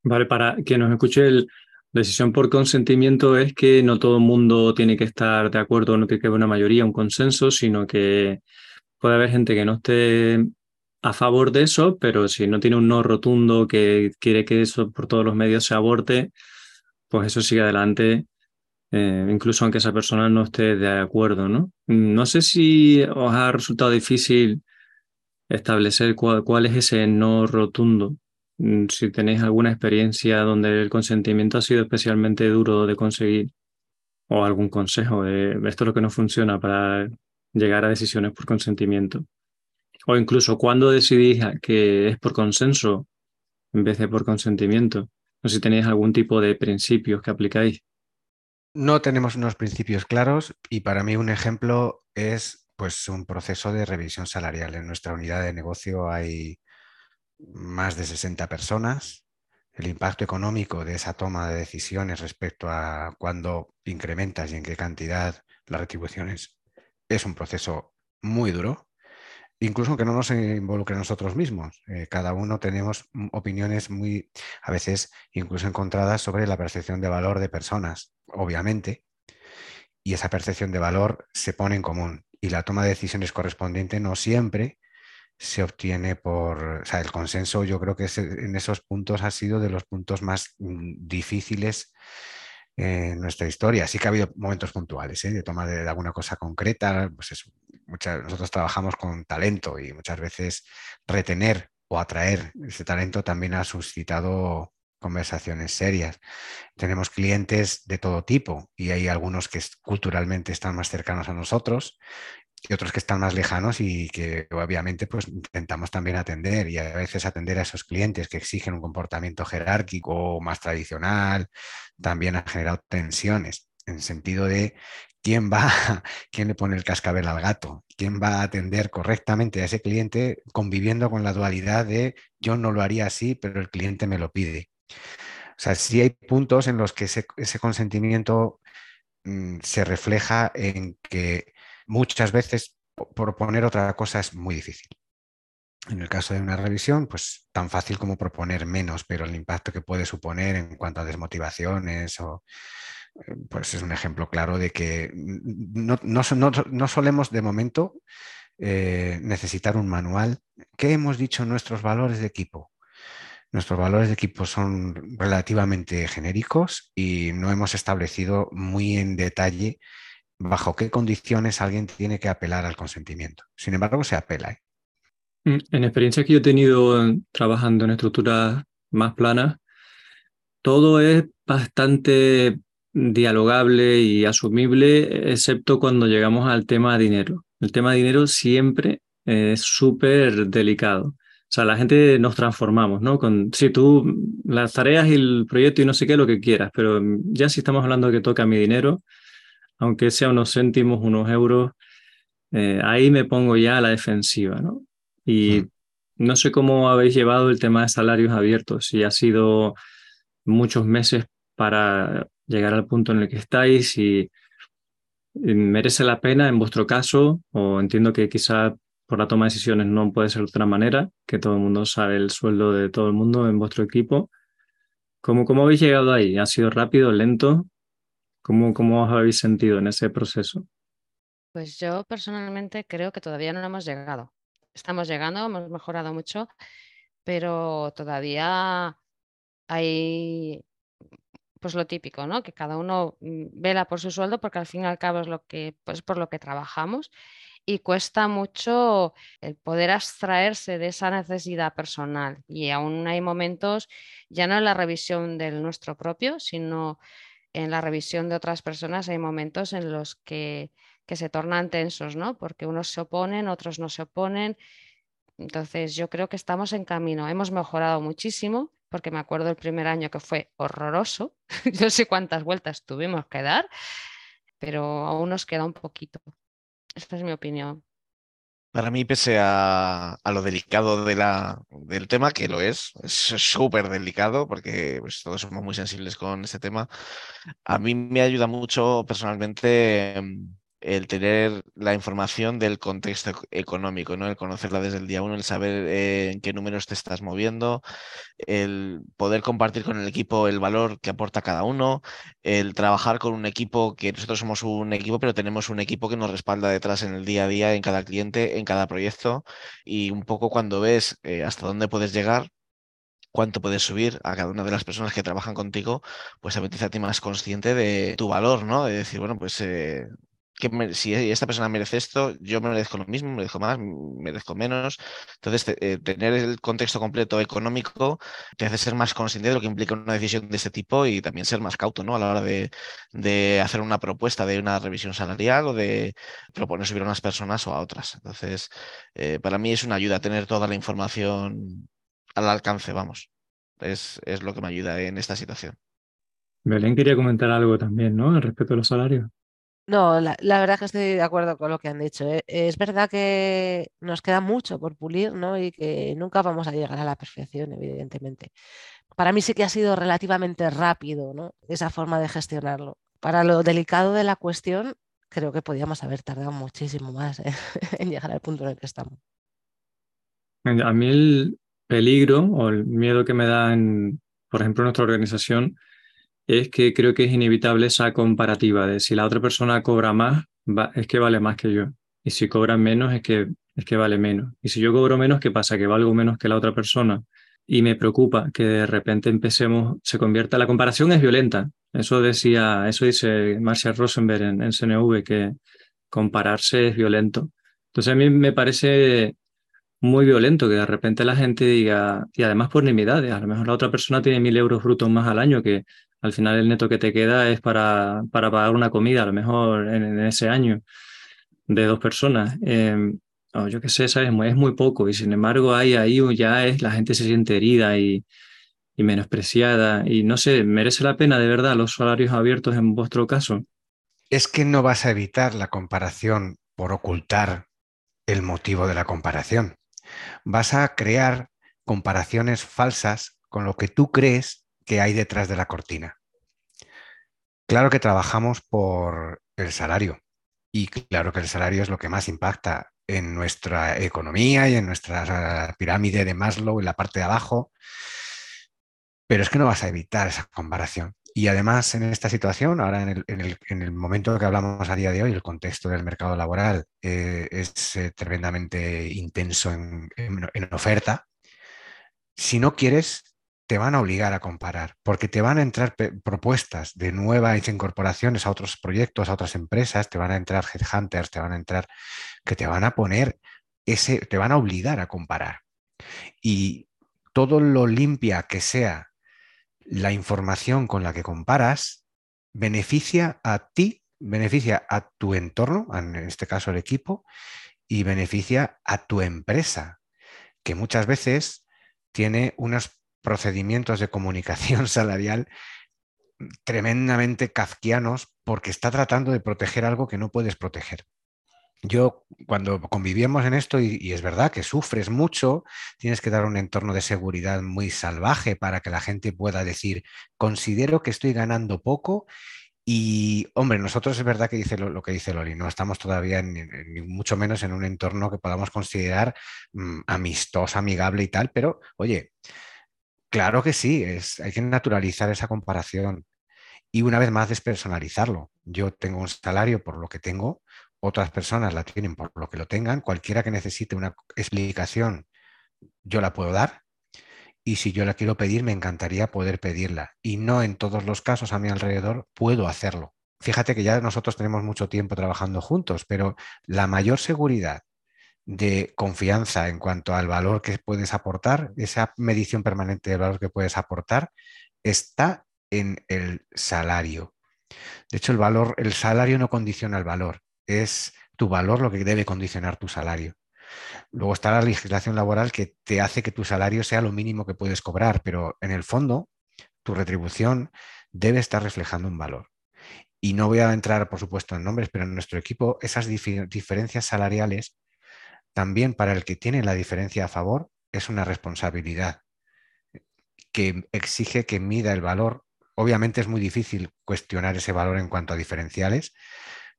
Vale, para que nos escuche, el, decisión por consentimiento es que no todo el mundo tiene que estar de acuerdo, no tiene que haber una mayoría, un consenso, sino que puede haber gente que no esté a favor de eso, pero si no tiene un no rotundo que quiere que eso por todos los medios se aborte, pues eso sigue adelante, eh, incluso aunque esa persona no esté de acuerdo, ¿no? No sé si os ha resultado difícil establecer cuál, es ese no rotundo. Mm, Si tenéis alguna experiencia donde el consentimiento ha sido especialmente duro de conseguir o algún consejo de esto es lo que no funciona para llegar a decisiones por consentimiento. O incluso cuando decidís que es por consenso en vez de por consentimiento. No sé si tenéis algún tipo de principios que aplicáis. No tenemos unos principios claros y para mí un ejemplo es pues un proceso de revisión salarial. En nuestra unidad de negocio hay más de 60 personas. El impacto económico de esa toma de decisiones respecto a cuándo incrementas y en qué cantidad las retribuciones es un proceso muy duro, incluso aunque no nos involucre nosotros mismos. Eh, cada uno tenemos opiniones muy, a veces incluso encontradas sobre la percepción de valor de personas, obviamente, y esa percepción de valor se pone en común y la toma de decisiones correspondiente no siempre se obtiene por, o sea, el consenso yo creo que en esos puntos ha sido de los puntos más mm, difíciles en nuestra historia. Sí que ha habido momentos puntuales ¿eh? de toma de, de, alguna cosa concreta. Pues eso, nosotros trabajamos con talento y muchas veces retener o atraer ese talento también ha suscitado conversaciones serias. Tenemos clientes de todo tipo y hay algunos que culturalmente están más cercanos a nosotros y otros que están más lejanos y que obviamente pues intentamos también atender y a veces atender a esos clientes que exigen un comportamiento jerárquico más tradicional también ha generado tensiones en el sentido de quién va, quién le pone el cascabel al gato, quién va a atender correctamente a ese cliente conviviendo con la dualidad de yo no lo haría así, pero el cliente me lo pide. O sea, sí hay puntos en los que ese, consentimiento mmm, se refleja en que muchas veces proponer otra cosa es muy difícil. En el caso de una revisión, pues tan fácil como proponer menos, pero el impacto que puede suponer en cuanto a desmotivaciones o pues es un ejemplo claro de que no, no, no, no solemos de momento eh, necesitar un manual. ¿Qué hemos dicho nuestros valores de equipo? Nuestros valores de equipo son relativamente genéricos y no hemos establecido muy en detalle bajo qué condiciones alguien tiene que apelar al consentimiento. Sin embargo, se apela. ¿eh? En experiencias que yo he tenido trabajando en estructuras más planas, todo es bastante dialogable y asumible, excepto cuando llegamos al tema dinero. El tema dinero siempre es súper delicado. O sea, la gente nos transformamos, ¿no? Con, sí, tú, las tareas y el proyecto y no sé qué, lo que quieras, pero ya si estamos hablando que toca mi dinero, aunque sea unos céntimos, unos euros, eh, ahí me pongo ya a la defensiva, ¿no? Y no sé cómo habéis llevado el tema de salarios abiertos, si ha sido muchos meses para llegar al punto en el que estáis y merece la pena en vuestro caso, o entiendo que quizá por la toma de decisiones no puede ser de otra manera, que todo el mundo sabe el sueldo de todo el mundo en vuestro equipo. ¿Cómo, cómo habéis llegado ahí? ¿Ha sido rápido, lento? ¿Cómo, ¿Cómo os habéis sentido en ese proceso? Pues yo personalmente creo que todavía no hemos llegado. Estamos llegando, hemos mejorado mucho, pero todavía hay pues lo típico, ¿no? Que cada uno vela por su sueldo porque al fin y al cabo es lo que pues por lo que trabajamos y cuesta mucho el poder abstraerse de esa necesidad personal. Y aún hay momentos, ya no en la revisión del nuestro propio, sino en la revisión de otras personas, hay momentos en los que, que se tornan tensos, ¿no? Porque unos se oponen, otros no se oponen. Entonces yo creo que estamos en camino. Hemos mejorado muchísimo, porque me acuerdo el primer año que fue horroroso. no sé cuántas vueltas tuvimos que dar, pero aún nos queda un poquito. Esta es mi opinión. Para mí, pese a, lo delicado de la, del tema, que lo es, es súper delicado porque pues, todos somos muy sensibles con este tema, a mí me ayuda mucho personalmente em, el tener la información del contexto económico, ¿no? El conocerla desde el día uno, el saber eh, en qué números te estás moviendo, el poder compartir con el equipo el valor que aporta cada uno, el trabajar con un equipo, que nosotros somos un equipo, pero tenemos un equipo que nos respalda detrás en el día a día, en cada cliente, en cada proyecto, y un poco cuando ves eh, hasta dónde puedes llegar, cuánto puedes subir a cada una de las personas que trabajan contigo, pues también te hace a ti más consciente de tu valor, ¿no? De decir, bueno, pues eh, que si esta persona merece esto, yo merezco lo mismo, merezco más, merezco menos. Entonces, eh, tener el contexto completo económico te hace ser más consciente de lo que implica una decisión de este tipo y también ser más cauto ¿no? a la hora de, de hacer una propuesta de una revisión salarial o de proponer subir a unas personas o a otras. Entonces, eh, para mí es una ayuda tener toda la información al alcance, vamos. Es, es lo que me ayuda en esta situación. Belén quería comentar algo también, ¿no? Al respecto de los salarios. No, la, verdad es que estoy de acuerdo con lo que han dicho. ¿eh? Es verdad que nos queda mucho por pulir, ¿no? Y que nunca vamos a llegar a la perfección, evidentemente. Para mí sí que ha sido relativamente rápido, ¿no? Esa forma de gestionarlo. Para lo delicado de la cuestión, creo que podíamos haber tardado muchísimo más ¿eh? en llegar al punto en el que estamos. A mí el peligro o el miedo que me da, por ejemplo, en nuestra organización, es que creo que es inevitable esa comparativa de si la otra persona cobra más, es que vale más que yo. Y si cobra menos, es que, es que vale menos. Y si yo cobro menos, ¿qué pasa? Que valgo menos que la otra persona. Y me preocupa que de repente empecemos, se convierta, la comparación es violenta. Eso decía, eso dice Marcia Rosenberg en, en CNV, que compararse es violento. Entonces a mí me parece muy violento que de repente la gente diga, y además por nimiedades, a lo mejor la otra persona tiene mil euros brutos más al año que al final el neto que te queda es para, para pagar una comida, a lo mejor en, ese año, de dos personas. Em, yo qué sé, ¿sabes? Es muy poco y sin embargo ahí, ahí ya es, la gente se siente herida y, y menospreciada y no sé, ¿merece la pena de verdad los salarios abiertos en vuestro caso? Es que no vas a evitar la comparación por ocultar el motivo de la comparación. Vas a crear comparaciones falsas con lo que tú crees que hay detrás de la cortina. Claro que trabajamos por el salario y claro que el salario es lo que más impacta en nuestra economía y en nuestra pirámide de Maslow en la parte de abajo, pero es que no vas a evitar esa comparación. Y además en esta situación, ahora en el, momento que hablamos a día de hoy, el contexto del mercado laboral eh, es eh, tremendamente intenso en, en oferta. Si no quieres te van a obligar a comparar, porque te van a entrar propuestas de nuevas incorporaciones a otros proyectos, a otras empresas, te van a entrar headhunters, te van a entrar, que te van a poner ese, te van a obligar a comparar. Y todo lo limpia que sea la información con la que comparas, beneficia a ti, beneficia a tu entorno, en este caso el equipo, y beneficia a tu empresa, que muchas veces tiene unas procedimientos de comunicación salarial tremendamente kafkianos porque está tratando de proteger algo que no puedes proteger. Yo cuando convivíamos en esto, y, es verdad que sufres mucho, tienes que dar un entorno de seguridad muy salvaje para que la gente pueda decir, considero que estoy ganando poco y, hombre, nosotros es verdad que dice lo, que dice Loli, no estamos todavía ni mucho menos en un entorno que podamos considerar mm, amistoso, amigable y tal, pero oye, Claro que sí, es, hay que naturalizar esa comparación y una vez más despersonalizarlo. Yo tengo un salario por lo que tengo, otras personas la tienen por lo que lo tengan, cualquiera que necesite una explicación, yo la puedo dar. Y si yo la quiero pedir, me encantaría poder pedirla. Y no en todos los casos a mi alrededor puedo hacerlo. fíjate que ya nosotros tenemos mucho tiempo trabajando juntos, pero la mayor seguridad de confianza en cuanto al valor que puedes aportar, esa medición permanente del valor que puedes aportar, está en el salario. De hecho, el valor, el salario no condiciona el valor, es tu valor lo que debe condicionar tu salario. Luego está la legislación laboral que te hace que tu salario sea lo mínimo que puedes cobrar, pero en el fondo tu retribución debe estar reflejando un valor. Y no voy a entrar, por supuesto, en nombres, pero en nuestro equipo esas diferencias salariales, también para el que tiene la diferencia a favor, es una responsabilidad que exige que mida el valor. Obviamente es muy difícil cuestionar ese valor en cuanto a diferenciales,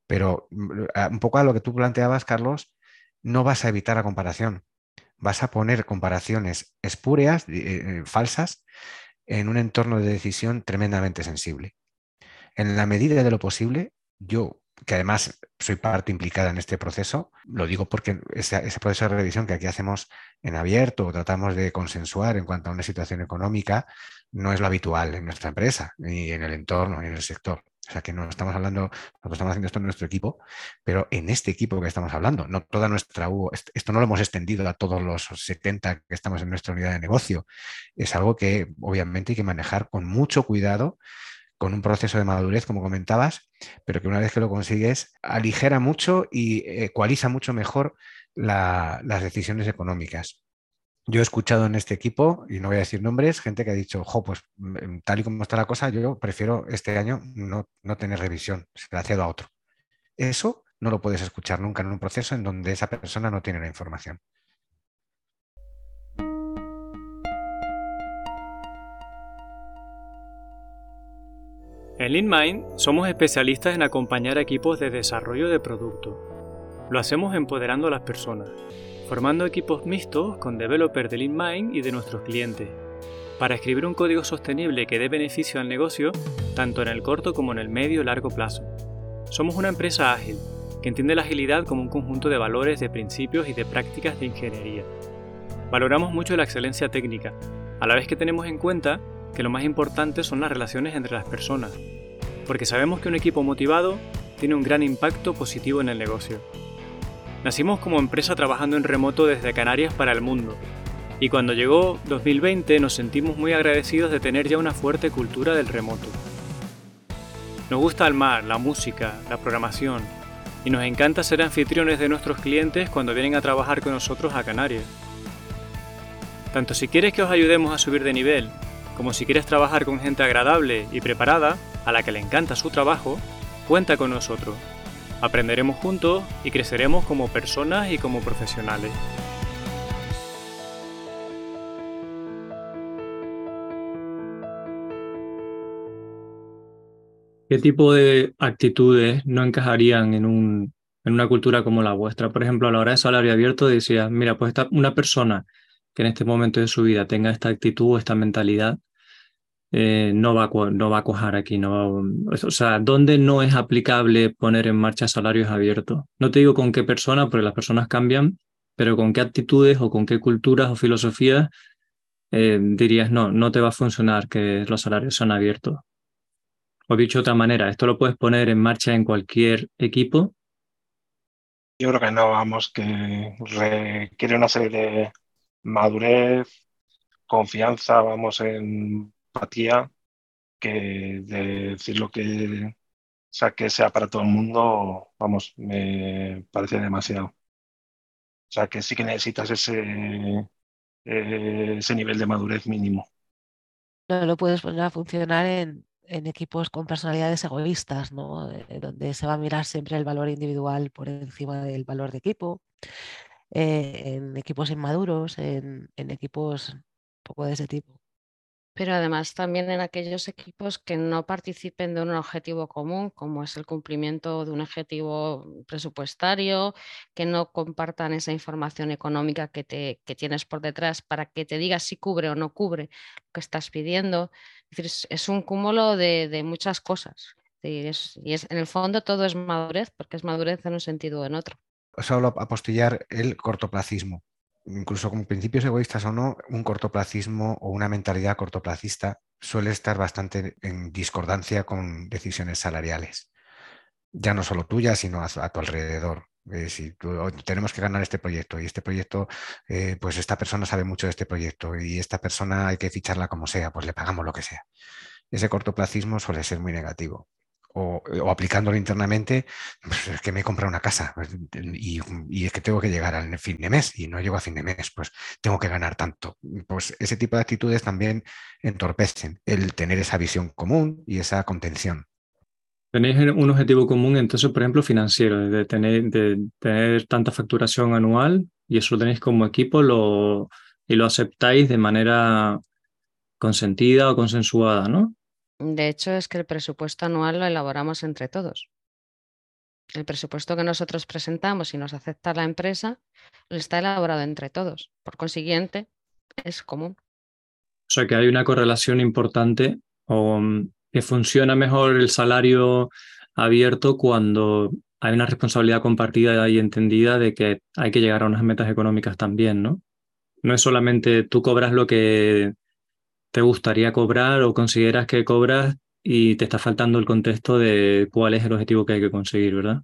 pero mm, un poco a lo que tú planteabas, Carlos, no vas a evitar la comparación. Vas a poner comparaciones espúreas, eh, eh, falsas, en un entorno de decisión tremendamente sensible. En la medida de lo posible, yo, que además soy parte implicada en este proceso, lo digo porque ese, proceso de revisión que aquí hacemos en abierto o tratamos de consensuar en cuanto a una situación económica, no es lo habitual en nuestra empresa, ni en el entorno, ni en el sector. O sea que no estamos hablando, nosotros estamos haciendo esto en nuestro equipo, pero en este equipo que estamos hablando, no toda nuestra U, esto no lo hemos extendido a todos los 70 que estamos en nuestra unidad de negocio. Es algo que obviamente hay que manejar con mucho cuidado, con un proceso de madurez, como comentabas, pero que una vez que lo consigues, aligera mucho y ecualiza mucho mejor las decisiones económicas. Yo he escuchado en este equipo, y no voy a decir nombres, gente que ha dicho, jo, pues mm, tal y como está la cosa, yo prefiero este año no, tener revisión, se la cedo a otro. Eso no lo puedes escuchar nunca en un proceso en donde esa persona no tiene la información. En LeanMind somos especialistas en acompañar equipos de desarrollo de producto. Lo hacemos empoderando a las personas formando equipos mixtos con developers de LeanMind y de nuestros clientes, para escribir un código sostenible que dé beneficio al negocio tanto en el corto como en el medio y largo plazo. Somos una empresa ágil, que entiende la agilidad como un conjunto de valores, de principios y de prácticas de ingeniería. Valoramos mucho la excelencia técnica, a la vez que tenemos en cuenta que lo más importante son las relaciones entre las personas, porque sabemos que un equipo motivado tiene un gran impacto positivo en el negocio. Nacimos como empresa trabajando en remoto desde Canarias para el mundo, y cuando llegó 2020 nos sentimos muy agradecidos de tener ya una fuerte cultura del remoto. Nos gusta el mar, la música, la programación, y nos encanta ser anfitriones de nuestros clientes cuando vienen a trabajar con nosotros a Canarias. Tanto si quieres que os ayudemos a subir de nivel, como si quieres trabajar con gente agradable y preparada, a la que le encanta su trabajo, cuenta con nosotros. Aprenderemos juntos y creceremos como personas y como profesionales. ¿Qué tipo de actitudes no encajarían en, un, en una cultura como la vuestra? Por ejemplo, a la hora de salario abierto decías, mira, pues una persona que en este momento de su vida tenga esta actitud o esta mentalidad, eh, no, va a, no va a aquí. No o sea, ¿dónde no es aplicable poner en marcha salarios abiertos? No te digo con qué persona, porque las personas cambian, pero con qué actitudes o con qué culturas o filosofías eh, dirías, no, no te va a funcionar que los salarios sean abiertos. O dicho de otra manera, ¿esto lo puedes poner en marcha en cualquier equipo? Yo creo que no, vamos, que requiere una serie de madurez, confianza, vamos, en que de decir lo que, sea, que sea para todo el mundo, vamos, me parece demasiado. O sea, que sí que necesitas ese, ese nivel de madurez mínimo. No lo puedes poner a funcionar en, equipos con personalidades egoístas, ¿no? Eh, donde se va a mirar siempre el valor individual por encima del valor de equipo, eh, en equipos inmaduros, en, en equipos poco de ese tipo pero además también en aquellos equipos que no participen de un objetivo común, como es el cumplimiento de un objetivo presupuestario, que no compartan esa información económica que, te, tienes por detrás para que te digas si cubre o no cubre lo que estás pidiendo. Es, un cúmulo de, muchas cosas. Y, es, en el fondo todo es madurez, porque es madurez en un sentido o en otro. Solo apostillar el cortoplacismo incluso con principios egoístas o no, un cortoplacismo o una mentalidad cortoplacista suele estar bastante en discordancia con decisiones salariales. ya no solo tuya, sino a, tu alrededor. Eh, si tenemos que ganar este proyecto y este proyecto, eh, pues esta persona sabe mucho de este proyecto y esta persona hay que ficharla como sea, pues le pagamos lo que sea. Ese cortoplacismo suele ser muy negativo. O, aplicándolo internamente, pues es que me he comprado una casa pues, y, y, es que tengo que llegar al fin de mes y no llego a fin de mes, pues tengo que ganar tanto. Pues ese tipo de actitudes también entorpecen el tener esa visión común y esa contención. Tenéis un objetivo común, entonces, por ejemplo, financiero, de tener, de tener tanta facturación anual y eso lo tenéis como equipo lo, y lo aceptáis de manera consentida o consensuada, ¿no? De hecho, es que el presupuesto anual lo elaboramos entre todos. El presupuesto que nosotros presentamos y nos acepta la empresa está elaborado entre todos. Por consiguiente, es común. O sea que hay una correlación importante o que funciona mejor el salario abierto cuando hay una responsabilidad compartida y entendida de que hay que llegar a unas metas económicas también, ¿no? No es solamente tú cobras lo que te gustaría cobrar o consideras que cobras y te está faltando el contexto de cuál es el objetivo que hay que conseguir, ¿verdad?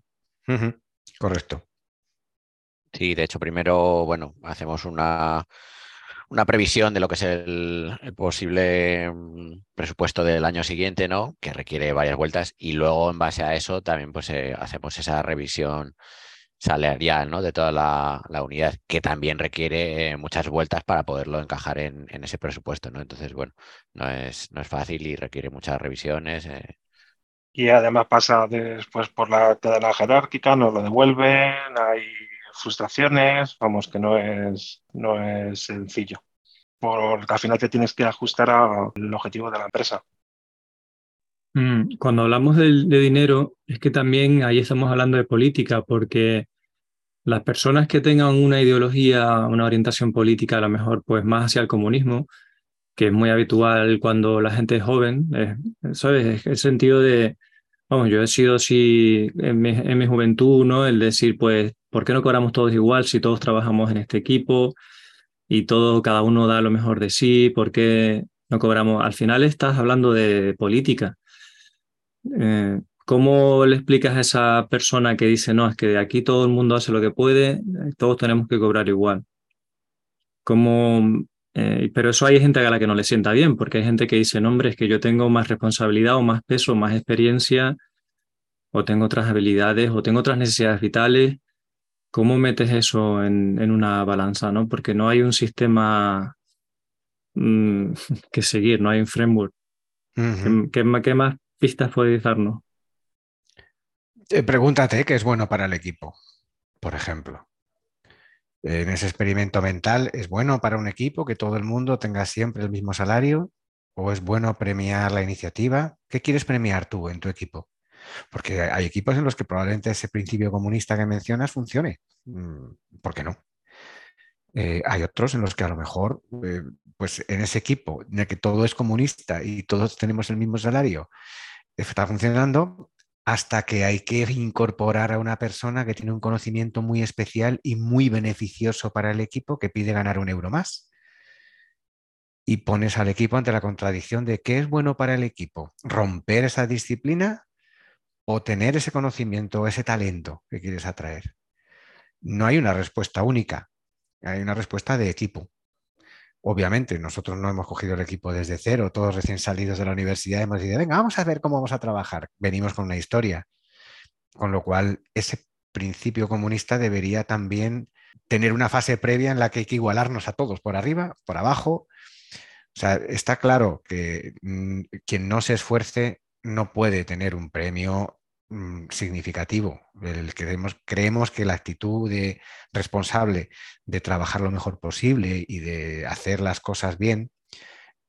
Correcto. Sí, de hecho, primero, bueno, hacemos una, una previsión de lo que es el, posible mm, presupuesto del año siguiente, ¿no? Que requiere varias vueltas y luego en base a eso también pues eh, hacemos esa revisión salarial, ¿no? De toda la, unidad que también requiere eh, muchas vueltas para poderlo encajar en, ese presupuesto, ¿no? Entonces, bueno, no es, no es fácil y requiere muchas revisiones. Eh. Y además pasa después por la cadena jerárquica, nos lo devuelven, hay frustraciones, vamos, que no es, no es sencillo, porque al final te tienes que ajustar al objetivo de la empresa. Mm, cuando hablamos de, dinero, es que también ahí estamos hablando de política, porque las personas que tengan una ideología, una orientación política, a lo mejor pues más hacia el comunismo, que es muy habitual cuando la gente es joven, ¿sabes? Es el sentido de, vamos, yo he sido así en mi, en mi juventud, ¿no? El decir, pues, ¿por qué no cobramos todos igual si todos trabajamos en este equipo y todo, cada uno da lo mejor de sí? ¿Por qué no cobramos? Al final estás hablando de política. Eh, ¿Cómo le explicas a esa persona que dice, no, es que aquí todo el mundo hace lo que puede, todos tenemos que cobrar igual? ¿Cómo, eh, pero eso hay gente a la que no le sienta bien, porque hay gente que dice, no, hombre, es que yo tengo más responsabilidad o más peso, más experiencia, o tengo otras habilidades, o tengo otras necesidades vitales, ¿Cómo metes eso en, una balanza? ¿no? Porque no hay un sistema mm, que seguir, no hay un framework. ¿Qué, más pistas puedes darnos? Eh, pregúntate qué es bueno para el equipo, por ejemplo. En ese experimento mental, ¿es bueno para un equipo que todo el mundo tenga siempre el mismo salario? ¿O es bueno premiar la iniciativa? ¿Qué quieres premiar tú en tu equipo? Porque hay equipos en los que probablemente ese principio comunista que mencionas funcione. Mm, ¿Por qué no? Eh, hay otros en los que a lo mejor, eh, pues en ese equipo en el que todo es comunista y todos tenemos el mismo salario, está funcionando hasta que hay que incorporar a una persona que tiene un conocimiento muy especial y muy beneficioso para el equipo que pide ganar un euro más. Y pones al equipo ante la contradicción de qué es bueno para el equipo, romper esa disciplina o tener ese conocimiento ese talento que quieres atraer. No hay una respuesta única, hay una respuesta de equipo. Obviamente, nosotros no hemos cogido el equipo desde cero, todos recién salidos de la universidad hemos dicho, venga, vamos a ver cómo vamos a trabajar. Venimos con una historia. Con lo cual, ese principio comunista debería también tener una fase previa en la que hay que igualarnos a todos, por arriba, por abajo. O sea, está claro que mm, quien no se esfuerce no puede tener un premio mm, significativo. El creemos, creemos que la actitud de responsable de trabajar lo mejor posible y de hacer las cosas bien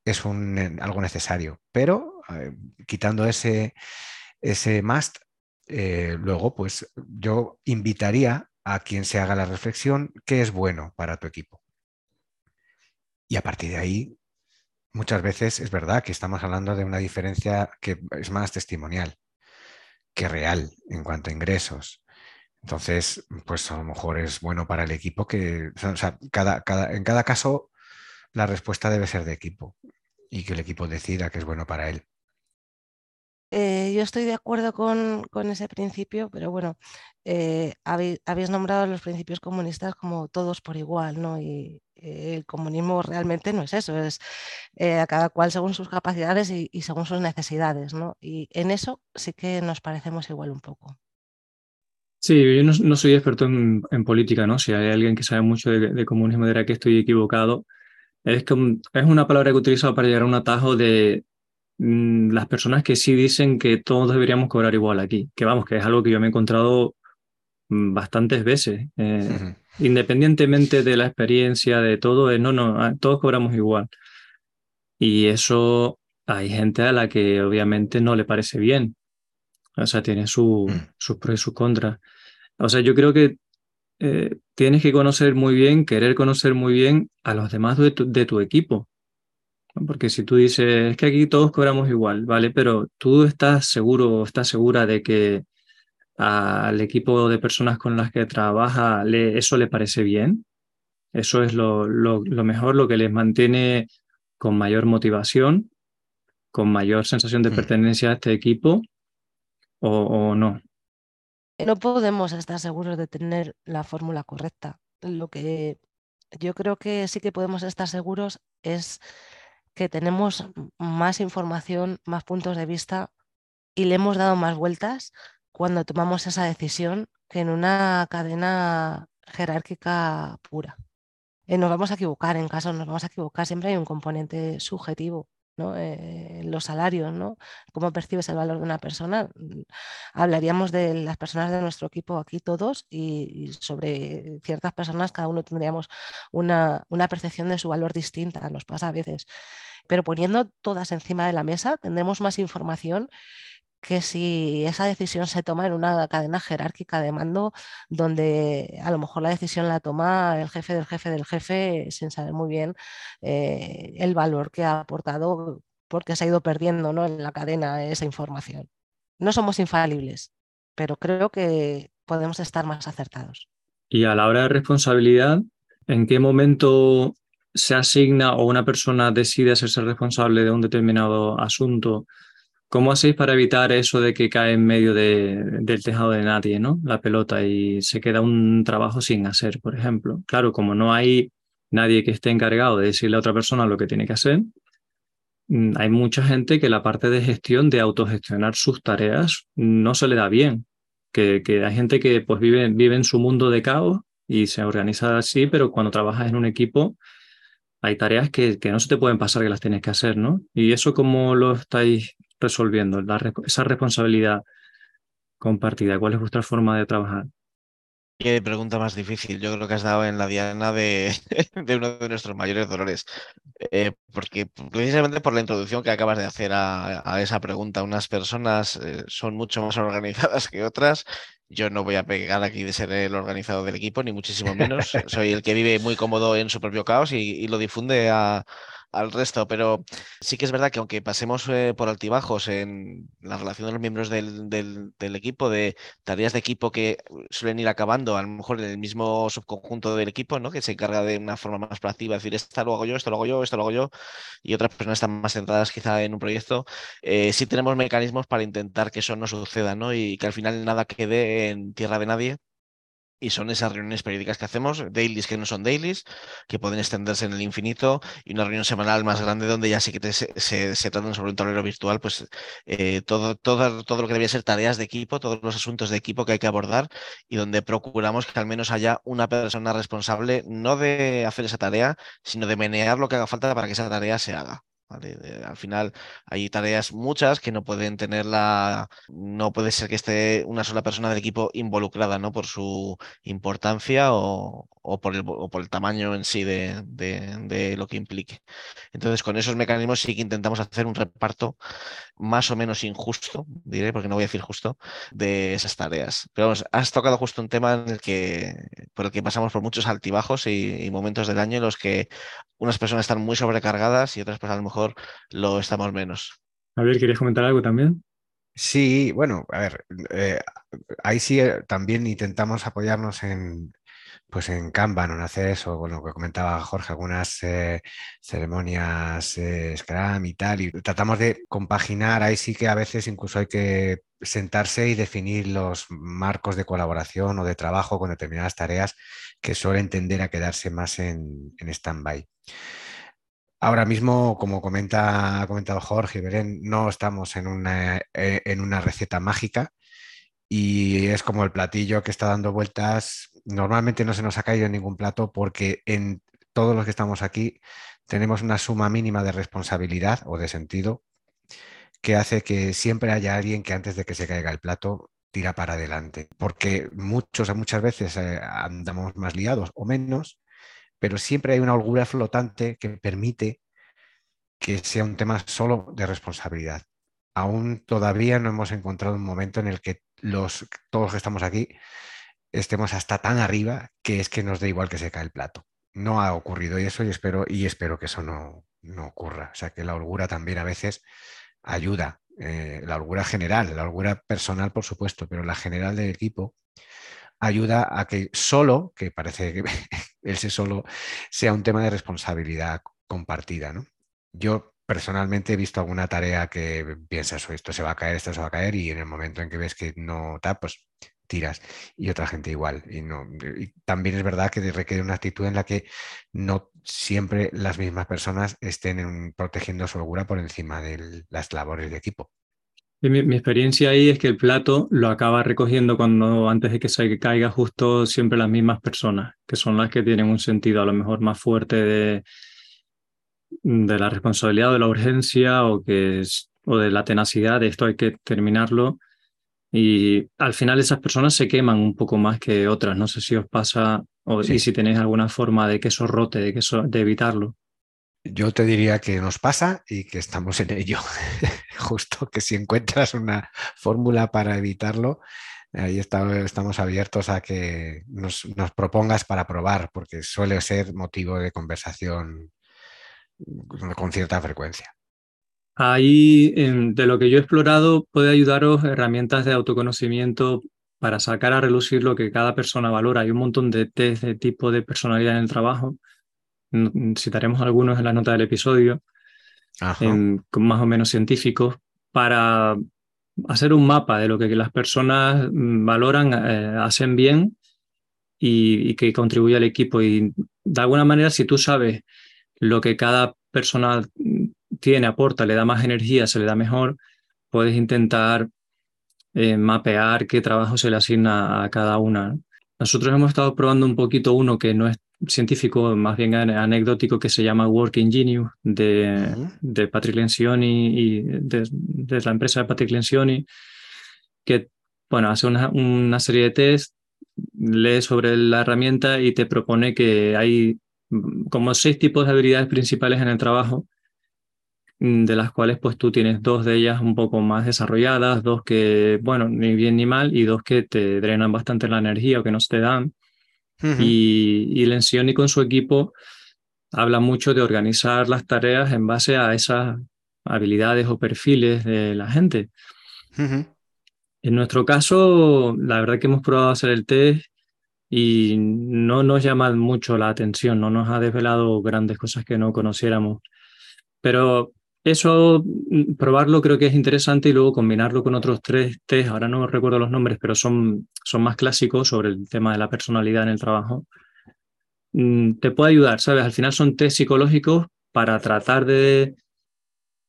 es un, algo necesario. Pero eh, quitando ese, ese must, eh, luego pues yo invitaría a quien se haga la reflexión qué es bueno para tu equipo. Y a partir de ahí muchas veces es verdad que estamos hablando de una diferencia que es más testimonial que real en cuanto a ingresos. Entonces, pues a lo mejor es bueno para el equipo que, sea, cada, en cada caso la respuesta debe ser de equipo y que el equipo decida que es bueno para él. Eh, yo estoy de acuerdo con, ese principio, pero bueno, eh, habéis, nombrado los principios comunistas como todos por igual, ¿no? Y el comunismo realmente no es eso, es a cada cual según sus capacidades y, según sus necesidades, ¿no? Y en eso sí que nos parecemos igual un poco. Sí, yo no, soy experto en, política, ¿no? Si hay alguien que sabe mucho de, comunismo dirá que estoy equivocado. Es, que, es una palabra que he utilizado para llegar a un atajo de, Mm, las personas que sí dicen que todos deberíamos cobrar igual aquí, que vamos, que es algo que yo me he encontrado mm, bastantes veces, eh, independientemente de la experiencia, de todo, es no, no, ah, todos cobramos igual. Y eso hay gente a la que obviamente no le parece bien, o sea, tiene su, mm. sus pros y sus contras. O sea, yo creo que eh, tienes que conocer muy bien, querer conocer muy bien a los demás de tu equipo. Porque si tú dices, es que aquí todos cobramos igual, ¿vale? Pero tú estás seguro, estás segura de que al equipo de personas con las que trabaja le, eso le parece bien. Eso es lo, lo, mejor, lo que les mantiene con mayor motivación, con mayor sensación de mm. pertenencia a este equipo o, o no. No podemos estar seguros de tener la fórmula correcta. Lo que yo creo que sí que podemos estar seguros es que tenemos más información, más puntos de vista y le hemos dado más vueltas cuando tomamos esa decisión que en una cadena jerárquica pura. Eh, nos vamos a equivocar, en caso nos vamos a equivocar, siempre hay un componente subjetivo. ¿no? Eh, los salarios, ¿no? cómo percibes el valor de una persona. Mm, hablaríamos de las personas de nuestro equipo aquí todos y, sobre ciertas personas cada uno tendríamos una, una percepción de su valor distinta, nos pasa a veces pero poniendo todas encima de la mesa tendremos más información que si esa decisión se toma en una cadena jerárquica de mando donde a lo mejor la decisión la toma el jefe del jefe del jefe sin saber muy bien eh, el valor que ha aportado porque se ha ido perdiendo ¿no? en la cadena esa información. No somos infalibles, pero creo que podemos estar más acertados. Y a la hora de responsabilidad, ¿en qué momento se asigna o una persona decide hacerse responsable de un determinado asunto, ¿cómo hacéis para evitar eso de que cae en medio del tejado de nadie, ¿no? La pelota y se queda un trabajo sin hacer, por ejemplo. Claro, como no hay nadie que esté encargado de decirle a otra persona lo que tiene que hacer, mm, hay mucha gente que la parte de gestión, de autogestionar sus tareas, no se le da bien. Que, que hay gente que pues vive, vive en su mundo de caos y se organiza así, pero cuando trabajas en un equipo hay tareas que, no se te pueden pasar que las tienes que hacer, ¿no? Y eso cómo lo estáis resolviendo, esa responsabilidad compartida, ¿cuál es vuestra forma de trabajar? Qué pregunta más difícil. Yo creo que has dado en la diana de, uno de nuestros mayores dolores. Eh, porque precisamente por la introducción que acabas de hacer a, esa pregunta, unas personas eh, son mucho más organizadas que otras. Yo no voy a pegar aquí de ser el organizado del equipo, ni muchísimo menos. Soy el que vive muy cómodo en su propio caos y lo difunde a, al resto, pero sí que es verdad que aunque pasemos eh, por altibajos en la relación de los miembros del, del, equipo, de tareas de equipo que suelen ir acabando, a lo mejor en el mismo subconjunto del equipo, ¿no? que se encarga de una forma más proactiva, decir, esto lo hago yo, esto lo hago yo, esto lo hago yo, y otras personas están más centradas quizá en un proyecto, eh, sí tenemos mecanismos para intentar que eso no suceda ¿no? y que al final nada quede en tierra de nadie y son esas reuniones periódicas que hacemos, dailies que no son dailies, que pueden extenderse en el infinito, y una reunión semanal más grande donde ya sí que se, se, tratan sobre un tablero virtual, pues eh, todo, todo, todo lo que debía ser tareas de equipo, todos los asuntos de equipo que hay que abordar, y donde procuramos que al menos haya una persona responsable, no de hacer esa tarea, sino de menear lo que haga falta para que esa tarea se haga al final hay tareas muchas que no pueden tenerla, no puede ser que esté una sola persona del equipo involucrada, ¿no? Por su importancia o, por, el, por el tamaño en sí de, de, lo que implique. Entonces, con esos mecanismos sí que intentamos hacer un reparto más o menos injusto, diré, porque no voy a decir justo, de esas tareas. Pero vamos, has tocado justo un tema en el que, por el que pasamos por muchos altibajos y, y momentos del año en los que unas personas están muy sobrecargadas y otras pues a lo mejor lo estamos menos. Javier, ¿quieres comentar algo también? Sí, bueno, a ver, eh, ahí sí eh, también intentamos apoyarnos en, pues en Kanban o en hacer eso, bueno, lo que comentaba Jorge, algunas eh, ceremonias eh, Scrum y tal, y tratamos de compaginar, ahí sí que a veces incluso hay que sentarse y definir los marcos de colaboración o de trabajo con determinadas tareas que suelen tender a quedarse más en, en stand-by. Ahora mismo, como comenta, ha comentado Jorge Belén, no estamos en una, eh, en una receta mágica y es como el platillo que está dando vueltas. Normalmente no se nos ha caído en ningún plato porque en todos los que estamos aquí tenemos una suma mínima de responsabilidad o de sentido que hace que siempre haya alguien que antes de que se caiga el plato tira para adelante. Porque muchos, muchas veces eh, andamos más liados o menos, pero siempre hay una holgura flotante que permite que sea un tema solo de responsabilidad. Aún todavía no hemos encontrado un momento en el que los, todos los que estamos aquí estemos hasta tan arriba que es que nos da igual que se cae el plato. No ha ocurrido eso y espero, y espero que eso no, no ocurra. O sea, que la holgura también a veces ayuda, eh, la holgura general, la holgura personal, por supuesto, pero la general del equipo ayuda a que solo, que parece que ese solo, sea un tema de responsabilidad compartida. ¿no? Yo personalmente he visto alguna tarea que piensas, esto se va a caer, esto se va a caer, y en el momento en que ves que no está, pues tiras. Y otra gente igual. Y, no, también es verdad que requiere una actitud en la que no siempre las mismas personas estén protegiendo su holgura por encima de las labores de equipo. Mi, mi, experiencia ahí es que el plato lo acaba recogiendo cuando antes de que se caiga justo siempre las mismas personas, que son las que tienen un sentido a lo mejor más fuerte de, de la responsabilidad o de la urgencia o, que es, o de la tenacidad de esto hay que terminarlo. Y al final esas personas se queman un poco más que otras. No sé si os pasa o y si tenéis alguna forma de que eso rote, de, que eso, de evitarlo. Yo te diría que nos pasa y que estamos en ello. Justo que si encuentras una fórmula para evitarlo, ahí estamos abiertos a que nos, nos, propongas para probar, porque suele ser motivo de conversación con cierta frecuencia. Ahí, de lo que yo he explorado, puede ayudaros herramientas de autoconocimiento para sacar a relucir lo que cada persona valora. Hay un montón de test de tipo de personalidad en el trabajo. Citaremos algunos en la nota del episodio, más o menos científicos, para hacer un mapa de lo que las personas mm, valoran, eh, hacen bien y, y, que contribuye al equipo. Y de alguna manera, si tú sabes lo que cada persona tiene, aporta, le da más energía, se le da mejor, puedes intentar eh, mapear qué trabajo se le asigna a cada una. Nosotros hemos estado probando un poquito uno que no es científico, más bien anecdótico, que se llama Working Genius de, de Patrick Lencioni y de, la empresa de Patrick Lencioni, que bueno, hace una, una serie de test, lee sobre la herramienta y te propone que hay como seis tipos de habilidades principales en el trabajo, mm, de las cuales pues tú tienes dos de ellas un poco más desarrolladas, dos que, bueno, ni bien ni mal, y dos que te drenan bastante la energía o que no se te dan. Y, y Lencioni con su equipo habla mucho de organizar las tareas en base a esas habilidades o perfiles de la gente. En nuestro caso, la verdad que hemos probado hacer el test y no nos llama mucho la atención, no nos ha desvelado grandes cosas que no conociéramos. Pero eso, mm, probarlo creo que es interesante y luego combinarlo con otros tres test, ahora no recuerdo los nombres, pero son, son más clásicos sobre el tema de la personalidad en el trabajo. Mm, te puede ayudar, ¿sabes? Al final son test psicológicos para tratar de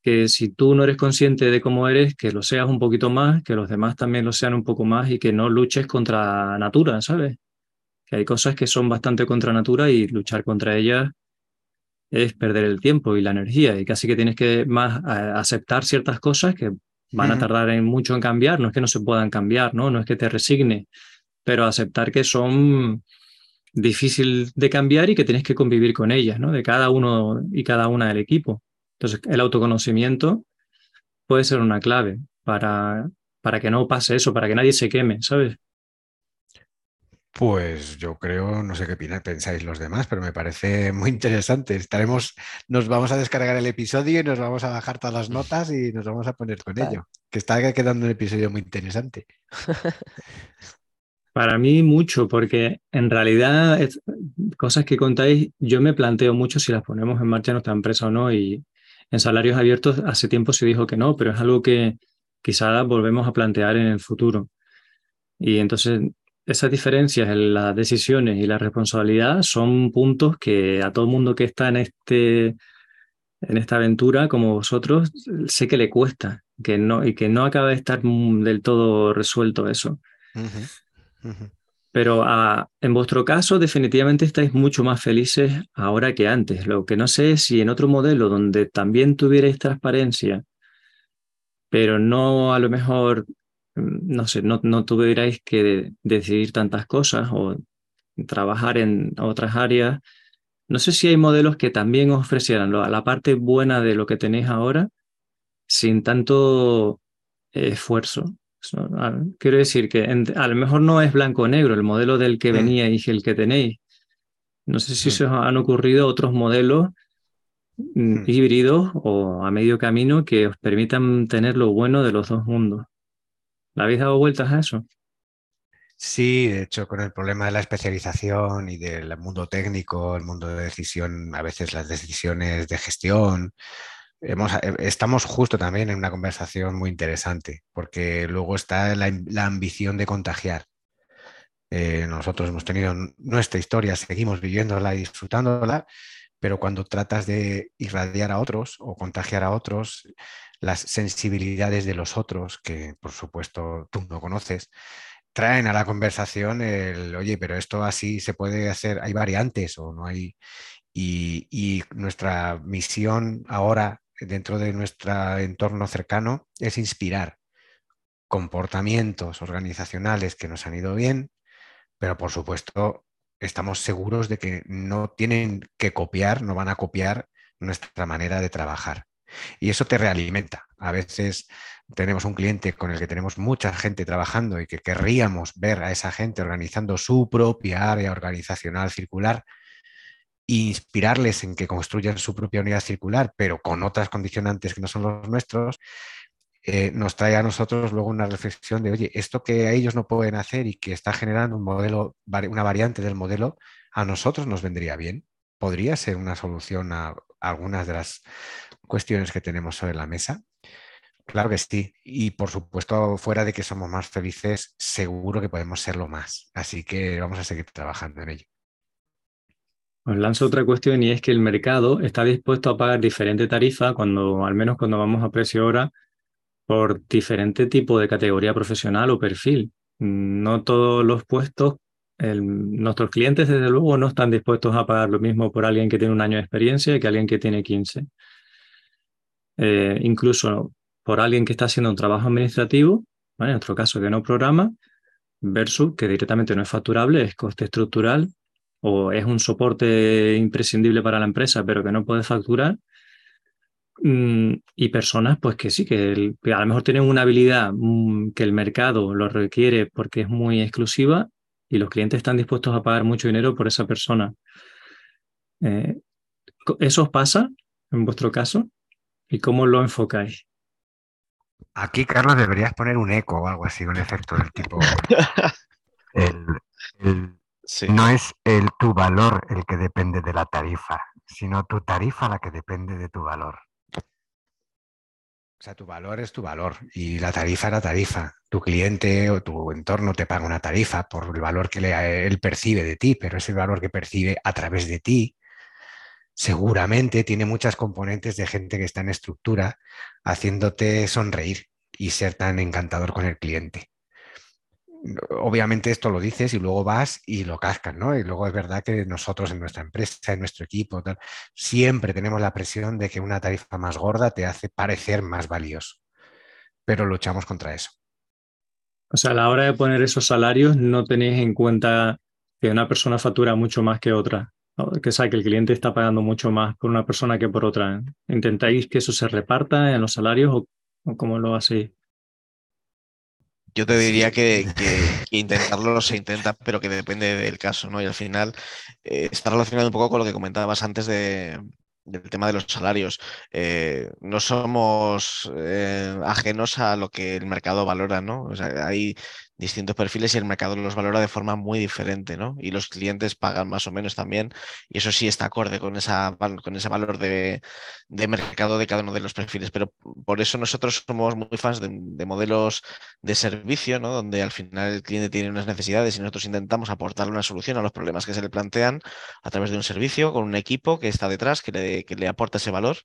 que si tú no eres consciente de cómo eres, que lo seas un poquito más, que los demás también lo sean un poco más y que no luches contra natura, ¿sabes? que hay cosas que son bastante contra natura y luchar contra ellas es perder el tiempo y la energía y casi que tienes que más eh, aceptar ciertas cosas que van a tardar en mucho en cambiar, no es que no se puedan cambiar, ¿no? no es que te resigne, pero aceptar que son difícil de cambiar y que tienes que convivir con ellas, ¿no? De cada uno y cada una del equipo. Entonces, el autoconocimiento puede ser una clave para, para que no pase eso, para que nadie se queme, ¿sabes? Pues yo creo, no sé qué pensáis los demás, pero me parece muy interesante. Estaremos, nos vamos a descargar el episodio y nos vamos a bajar todas las notas y nos vamos a poner con ello. Que está quedando un episodio muy interesante. Para mí mucho, porque en realidad cosas que contáis, yo me planteo mucho si las ponemos en marcha en nuestra empresa o no, y en salarios abiertos hace tiempo se dijo que no, pero es algo que quizá volvemos a plantear en el futuro. Y entonces esas diferencias en las decisiones y la responsabilidad son puntos que a todo el mundo que está en, este, en esta aventura, como vosotros, sé que le cuesta que no, y que no acaba de estar del todo resuelto eso. Pero ah, en vuestro caso, definitivamente estáis mucho más felices ahora que antes. Lo que no sé es si en otro modelo donde también tuvierais transparencia, pero no a lo mejor no sé, no, no tuvierais que decidir tantas cosas o trabajar en otras áreas. No sé si hay modelos que también os ofrecieran la parte buena de lo que tenéis ahora sin tanto esfuerzo. Quiero decir que a lo mejor no es blanco o negro el modelo del que mm. veníais y el que tenéis. No sé si mm. se os han ocurrido otros modelos híbridos o a medio camino que os permitan tener lo bueno de los dos mundos. ¿La habéis dado vueltas a eso? Sí, de hecho, con el problema de la especialización y del mundo técnico, el mundo de decisión, a veces las decisiones de gestión, hemos, eh, estamos justo también en una conversación muy interesante, porque luego está la, ambición de contagiar. Eh, nosotros hemos tenido nuestra historia, seguimos viviéndola y disfrutándola, pero cuando tratas de irradiar a otros o contagiar a otros, las sensibilidades de los otros, que por supuesto tú no conoces, traen a la conversación el, oye, pero esto así se puede hacer, hay variantes o no hay... Y, nuestra misión ahora dentro de nuestro entorno cercano es inspirar comportamientos organizacionales que nos han ido bien, pero por supuesto estamos seguros de que no tienen que copiar, no van a copiar nuestra manera de trabajar. Y eso te realimenta. A veces tenemos un cliente con el que tenemos mucha gente trabajando y que querríamos ver a esa gente organizando su propia área organizacional circular inspirarles en que construyan su propia unidad circular, pero con otras condicionantes que no son los nuestros, eh, nos trae a nosotros luego una reflexión de, oye, esto que ellos no pueden hacer y que está generando un modelo, una variante del modelo, a nosotros nos vendría bien. Podría ser una solución a algunas de las cuestiones que tenemos sobre la mesa? Claro que sí. Y por supuesto, fuera de que somos más felices, seguro que podemos serlo más. Así que vamos a seguir trabajando en ello. Os lanzo otra cuestión y es que el mercado está dispuesto a pagar diferente tarifa cuando, al menos cuando vamos a precio hora, por diferente tipo de categoría profesional o perfil. No todos los puestos, nuestros clientes desde luego no están dispuestos a pagar lo mismo por alguien que tiene un año de experiencia que alguien que tiene 15. Eh, incluso por alguien que está haciendo un trabajo administrativo, en nuestro caso que no programa, versus que directamente no es facturable, es coste estructural o es un soporte imprescindible para la empresa, pero que no puede facturar. Mm, y personas, pues que sí, que, a lo mejor tienen una habilidad mm, que el mercado lo requiere porque es muy exclusiva y los clientes están dispuestos a pagar mucho dinero por esa persona. Eh, ¿Eso os pasa en vuestro caso? ¿Y cómo lo enfocáis? Aquí, Carlos, deberías poner un eco o algo así, un efecto del tipo. No es el, tu valor el que depende de la tarifa, sino tu tarifa la que depende de tu valor. O sea, tu valor es tu valor y la tarifa es la tarifa. Tu cliente o tu entorno te paga una tarifa por el valor que él percibe de ti, pero es el valor que percibe a través de ti seguramente tiene muchas componentes de gente que está en estructura haciéndote sonreír y ser tan encantador con el cliente. Obviamente esto lo dices y luego vas y lo cascas, ¿no? Y luego es verdad que nosotros en nuestra empresa, en nuestro equipo, siempre tenemos la presión de que una tarifa más gorda te hace parecer más valioso, pero luchamos contra eso. O sea, a la hora de poner esos salarios no tenéis en cuenta que una persona factura mucho más que otra que sabe que el cliente está pagando mucho más por una persona que por otra. ¿Intentáis que eso se reparta en los salarios o, cómo lo hacéis? Yo te diría que, intentarlo se intenta, pero que depende del caso, ¿no? Y al final eh, está relacionado un poco con lo que comentabas antes de, del tema de los salarios. Eh, no somos eh, ajenos a lo que el mercado valora, ¿no? O sea, hay distintos perfiles y el mercado los valora de forma muy diferente, ¿no? Y los clientes pagan más o menos también, y eso sí está acorde con, esa, con ese valor de, mercado de cada uno de los perfiles. Pero por eso nosotros somos muy fans de, de, modelos de servicio, ¿no? Donde al final el cliente tiene unas necesidades y nosotros intentamos aportarle una solución a los problemas que se le plantean a través de un servicio con un equipo que está detrás, que le, que le aporta ese valor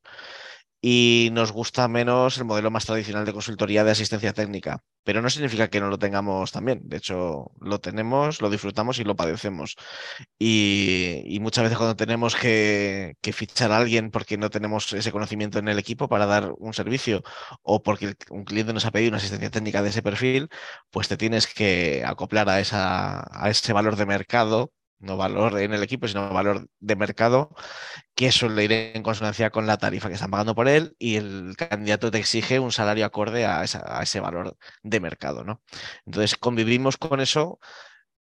y nos gusta menos el modelo más tradicional de consultoría de asistencia técnica. Pero no significa que no lo tengamos también. De hecho, lo tenemos, lo disfrutamos y lo padecemos. Y, muchas veces cuando tenemos que, fichar a alguien porque no tenemos ese conocimiento en el equipo para dar un servicio o porque un cliente nos ha pedido una asistencia técnica de ese perfil, pues te tienes que acoplar a, esa, a ese valor de mercado no valor en el equipo, sino valor de mercado, que suele ir en consonancia con la tarifa que están pagando por él y el candidato te exige un salario acorde a, ese valor de mercado. ¿no? Entonces convivimos con eso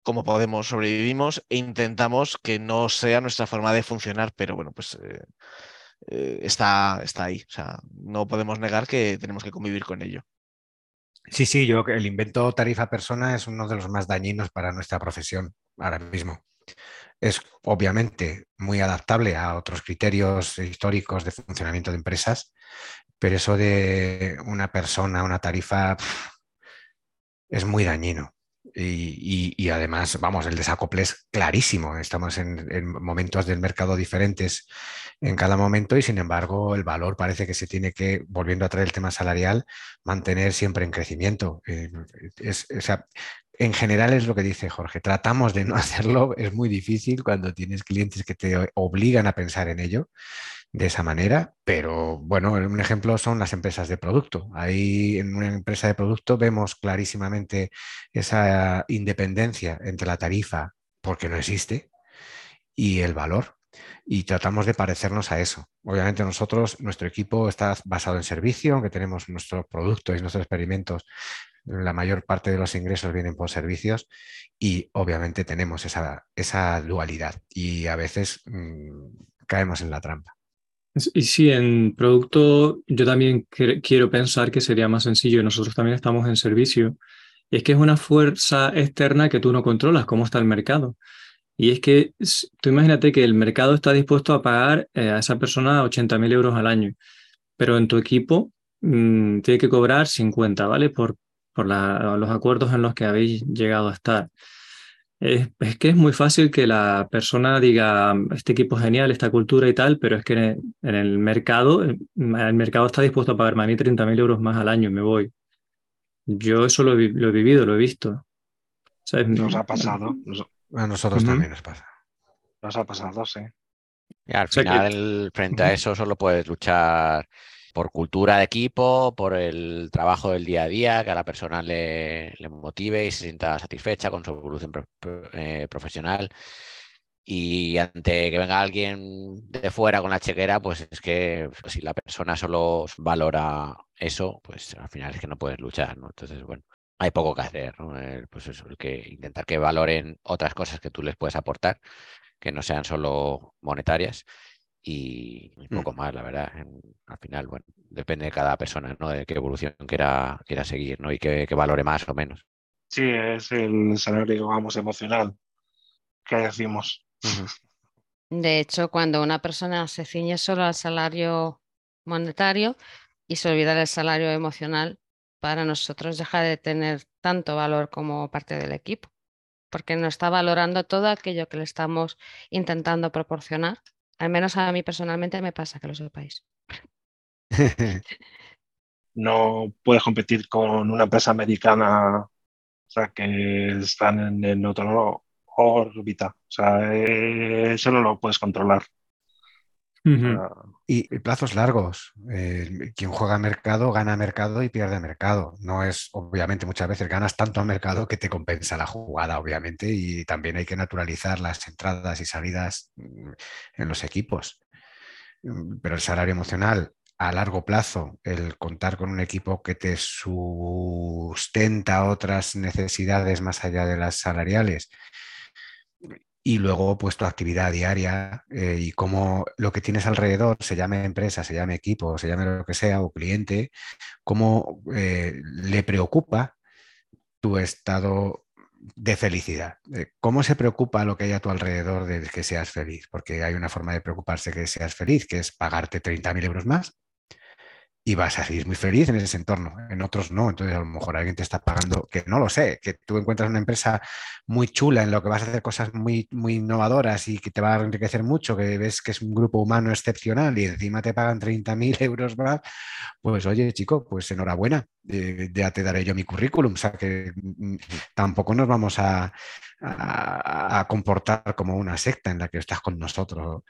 como podemos, sobrevivimos e intentamos que no sea nuestra forma de funcionar, pero bueno, pues eh, eh, está, está ahí. O sea, no podemos negar que tenemos que convivir con ello. Sí, sí, yo el invento tarifa persona es uno de los más dañinos para nuestra profesión ahora mismo es obviamente muy adaptable a otros criterios históricos de funcionamiento de empresas, pero eso de una persona, una tarifa, es muy dañino. Y, además, vamos, el desacople es clarísimo. Estamos en, momentos del mercado diferentes en cada momento y sin embargo el valor parece que se tiene que, volviendo a traer el tema salarial, mantener siempre en crecimiento. Eh, es, o sea, en general es lo que dice Jorge, tratamos de no hacerlo, es muy difícil cuando tienes clientes que te obligan a pensar en ello de esa manera, pero bueno, un ejemplo son las empresas de producto. Ahí en una empresa de producto vemos clarísimamente esa independencia entre la tarifa, porque no existe, y el valor. Y tratamos de parecernos a eso. Obviamente nosotros, nuestro equipo está basado en servicio, aunque tenemos nuestros productos y nuestros experimentos la mayor parte de los ingresos vienen por servicios y obviamente tenemos esa, esa dualidad y a veces mm, caemos en la trampa. Y sí, en producto yo también quiero pensar que sería más sencillo. Nosotros también estamos en servicio. Es que es una fuerza externa que tú no controlas, cómo está el mercado. Y es que tú imagínate que el mercado está dispuesto a pagar eh, a esa persona 80.000 euros al año, pero en tu equipo mm, tiene que cobrar 50, ¿vale? Por, por los acuerdos en los que habéis llegado a estar. Es, que es muy fácil que la persona diga, este equipo es genial, esta cultura y tal, pero es que en el, mercado, el mercado está dispuesto a pagarme a mí 30.000 euros más al año y me voy. Yo eso lo, he vivido, lo he visto. Nos ha pasado. A nosotros también nos pasa. Nos ha pasado, sí. al final, frente a eso, solo puedes luchar por cultura de equipo, por el trabajo del día a día, que a la persona le, motive y se sienta satisfecha con su evolución eh, profesional. Y ante que venga alguien de fuera con la chequera, pues es que si la persona solo valora eso, pues al final es que no puedes luchar, ¿no? Entonces, bueno, hay poco que hacer, ¿no? pues eso, el que intentar que valoren otras cosas que tú les puedes aportar, que no sean solo monetarias y un poco mm. más, la verdad. al final, bueno, depende de cada persona, ¿no? De qué evolución quiera, quiera seguir, ¿no? Y qué, valore más o menos. Sí, es el salario, vamos, emocional que decimos. De hecho, cuando una persona se ciñe solo al salario monetario y se olvida del salario emocional, para nosotros deja de tener tanto valor como parte del equipo, porque no está valorando todo aquello que le estamos intentando proporcionar al menos a mí personalmente me pasa que lo sepáis. no puedes competir con una empresa americana, o sea, que están en, otro órbita. O sea, eh, eso no lo puedes controlar. Y plazos largos. Eh, quien juega mercado gana mercado y pierde mercado. No es, obviamente, muchas veces ganas tanto a mercado que te compensa la jugada, obviamente, y también hay que naturalizar las entradas y salidas mm, en los equipos. Mm, pero el salario emocional a largo plazo, el contar con un equipo que te sustenta otras necesidades más allá de las salariales y luego pues tu actividad diaria eh, y cómo lo que tienes alrededor, se llame empresa, se llame equipo, se llame lo que sea, o cliente, cómo eh, le preocupa tu estado de felicidad. Eh, ¿Cómo se preocupa lo que hay a tu alrededor de que seas feliz? Porque hay una forma de preocuparse que seas feliz, que es pagarte 30.000 euros más y vas a seguir muy feliz en ese entorno, en otros no. Entonces, a lo mejor alguien te está pagando, que no lo sé, que tú encuentras una empresa muy chula en lo que vas a hacer cosas muy, muy innovadoras y que te va a enriquecer mucho, que ves que es un grupo humano excepcional y encima te pagan 30.000 euros más, pues oye, chico, pues enhorabuena, eh, ya te daré yo mi currículum. O sea que mm, tampoco nos vamos a, a comportar como una secta en la que estás con nosotros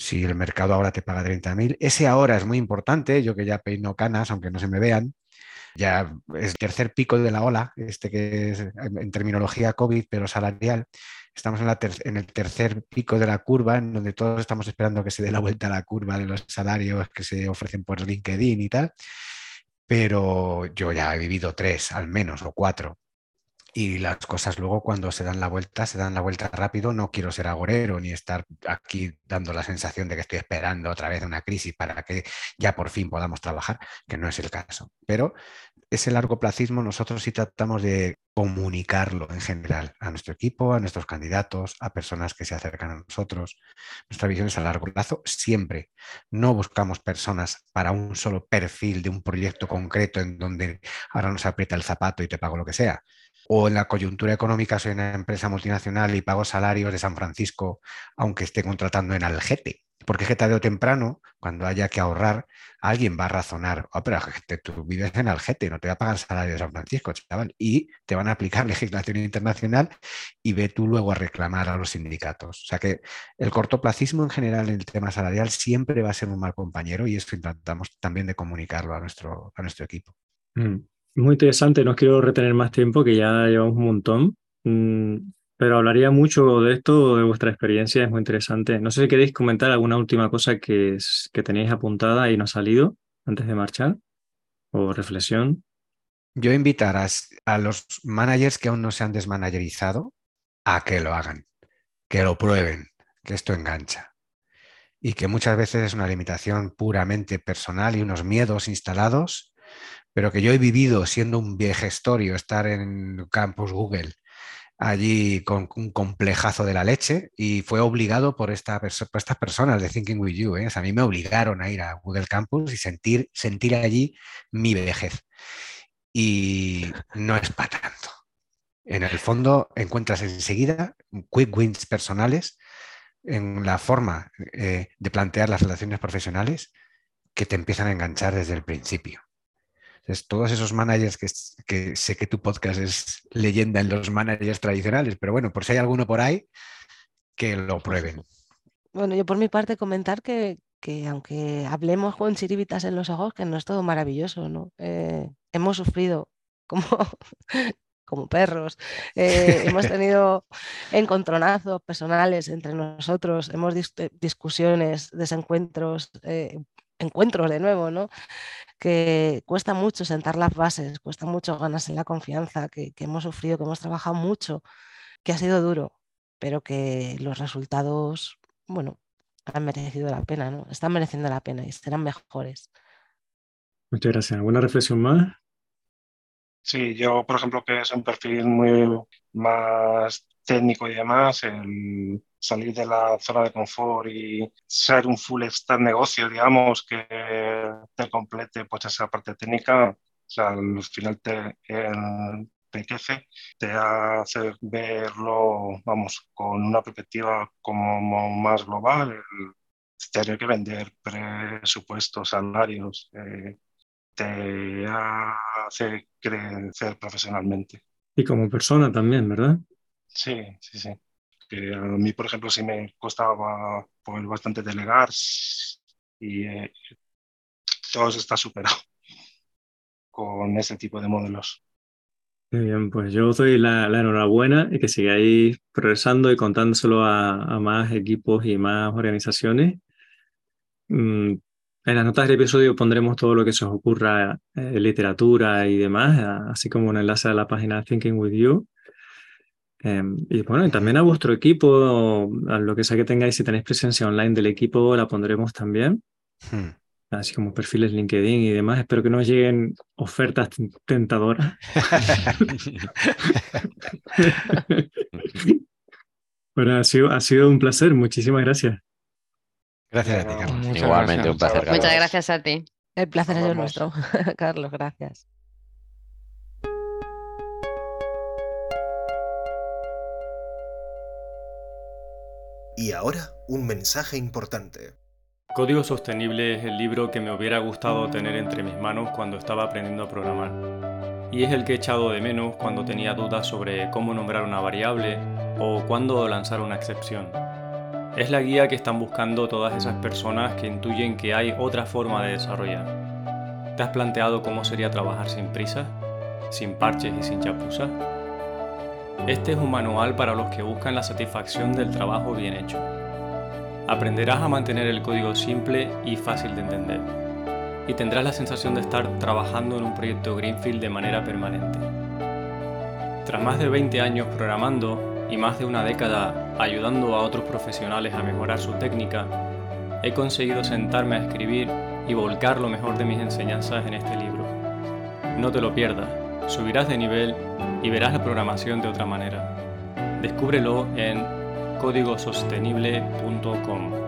si el mercado ahora te paga 30.000, ese ahora es muy importante, yo que ya peino canas, aunque no se me vean, ya es el tercer pico de la ola, este que es en terminología COVID, pero salarial. Estamos en, en, el tercer pico de la curva, en donde todos estamos esperando que se dé la vuelta a la curva de los salarios que se ofrecen por LinkedIn y tal. Pero yo ya he vivido tres, al menos, o cuatro y las cosas luego cuando se dan la vuelta, se dan la vuelta rápido. No quiero ser agorero ni estar aquí dando la sensación de que estoy esperando otra vez una crisis para que ya por fin podamos trabajar, que no es el caso. Pero ese largo placismo nosotros sí tratamos de comunicarlo en general a nuestro equipo, a nuestros candidatos, a personas que se acercan a nosotros. Nuestra visión es a largo plazo siempre. No buscamos personas para un solo perfil de un proyecto concreto en donde ahora nos aprieta el zapato y te pago lo que sea o en la coyuntura económica soy una empresa multinacional y pago salarios de San Francisco, aunque esté contratando en Algete. Porque que tarde o temprano, cuando haya que ahorrar, alguien va a razonar, oh, pero tú vives en Algete, no te va a pagar salario de San Francisco, chaval. Y te van a aplicar legislación internacional y ve tú luego a reclamar a los sindicatos. O sea que el cortoplacismo en general en el tema salarial siempre va a ser un mal compañero y eso intentamos también de comunicarlo a nuestro, a nuestro equipo. Mm. Muy interesante, no quiero retener más tiempo, que ya llevamos un montón, mm, pero hablaría mucho de esto, de vuestra experiencia, es muy interesante. No sé si queréis comentar alguna última cosa que, que tenéis apuntada y no ha salido antes de marchar, o reflexión. Yo invitar a, los managers que aún no se han desmanagerizado a que lo hagan, que lo prueben, que esto engancha y que muchas veces es una limitación puramente personal y unos miedos instalados pero que yo he vivido siendo un viejestorio, estar en campus Google allí con un complejazo de la leche y fue obligado por, esta estas personas de Thinking With You. ¿eh? a mí me obligaron a ir a Google Campus y sentir, sentir allí mi vejez. Y no es para tanto. En el fondo encuentras enseguida quick wins personales en la forma eh, de plantear las relaciones profesionales que te empiezan a enganchar desde el principio. Entonces, todos esos managers que, sé que tu podcast es leyenda en los managers tradicionales, pero bueno, por si hay alguno por ahí, que lo prueben. Bueno, yo por mi parte comentar que, aunque hablemos con chiribitas en los ojos, que no es todo maravilloso, ¿no? Eh, hemos sufrido como, como perros, eh, hemos tenido encontronazos personales entre nosotros, hemos discusiones, desencuentros, eh, encuentros de nuevo, ¿no? Que cuesta mucho sentar las bases, cuesta mucho ganarse la confianza, que, hemos sufrido, que hemos trabajado mucho, que ha sido duro, pero que los resultados, bueno, han merecido la pena, ¿no? Están mereciendo la pena y serán mejores. Muchas gracias. ¿Alguna reflexión más? Sí, yo, por ejemplo, que es un perfil muy más técnico y demás, el salir de la zona de confort y ser un full stack negocio, digamos, que te complete pues esa parte técnica, o sea, al final te enriquece, te hace verlo, vamos, con una perspectiva como más global, el tener que vender presupuestos, salarios, eh, te hace crecer profesionalmente. Y como persona también, ¿verdad? Sí, sí, sí que a mí, por ejemplo, sí me costaba poder bastante delegar y eh, todo eso está superado con ese tipo de modelos. Muy bien, pues yo os doy la, enhorabuena y que sigáis progresando y contándoselo a, más equipos y más organizaciones. Mm, en las notas del episodio pondremos todo lo que se os ocurra, eh, literatura y demás, así como un enlace a la página Thinking With You. Em, y bueno, y también a vuestro equipo, a lo que sea que tengáis, si tenéis presencia online del equipo, la pondremos también. Hmm. así como perfiles LinkedIn y demás. Espero que nos lleguen ofertas tentadoras. bueno, ha sido, ha sido un placer. Muchísimas gracias. Gracias a ti, Carlos. Igualmente, un placer. Carlos. Muchas gracias a ti. El placer es nuestro. Carlos, gracias. Y ahora, un mensaje importante. Código Sostenible es el libro que me hubiera gustado tener entre mis manos cuando estaba aprendiendo a programar. Y es el que he echado de menos cuando tenía dudas sobre cómo nombrar una variable o cuándo lanzar una excepción. Es la guía que están buscando todas esas personas que intuyen que hay otra forma de desarrollar. ¿Te has planteado cómo sería trabajar sin prisa, sin parches y sin chapuzas? Este es un manual para los que buscan la satisfacción del trabajo bien hecho. Aprenderás a mantener el código simple y fácil de entender. Y tendrás la sensación de estar trabajando en un proyecto Greenfield de manera permanente. Tras más de 20 años programando y más de una década ayudando a otros profesionales a mejorar su técnica, he conseguido sentarme a escribir y volcar lo mejor de mis enseñanzas en este libro. No te lo pierdas, subirás de nivel y verás la programación de otra manera. Descúbrelo en códigosostenible.com.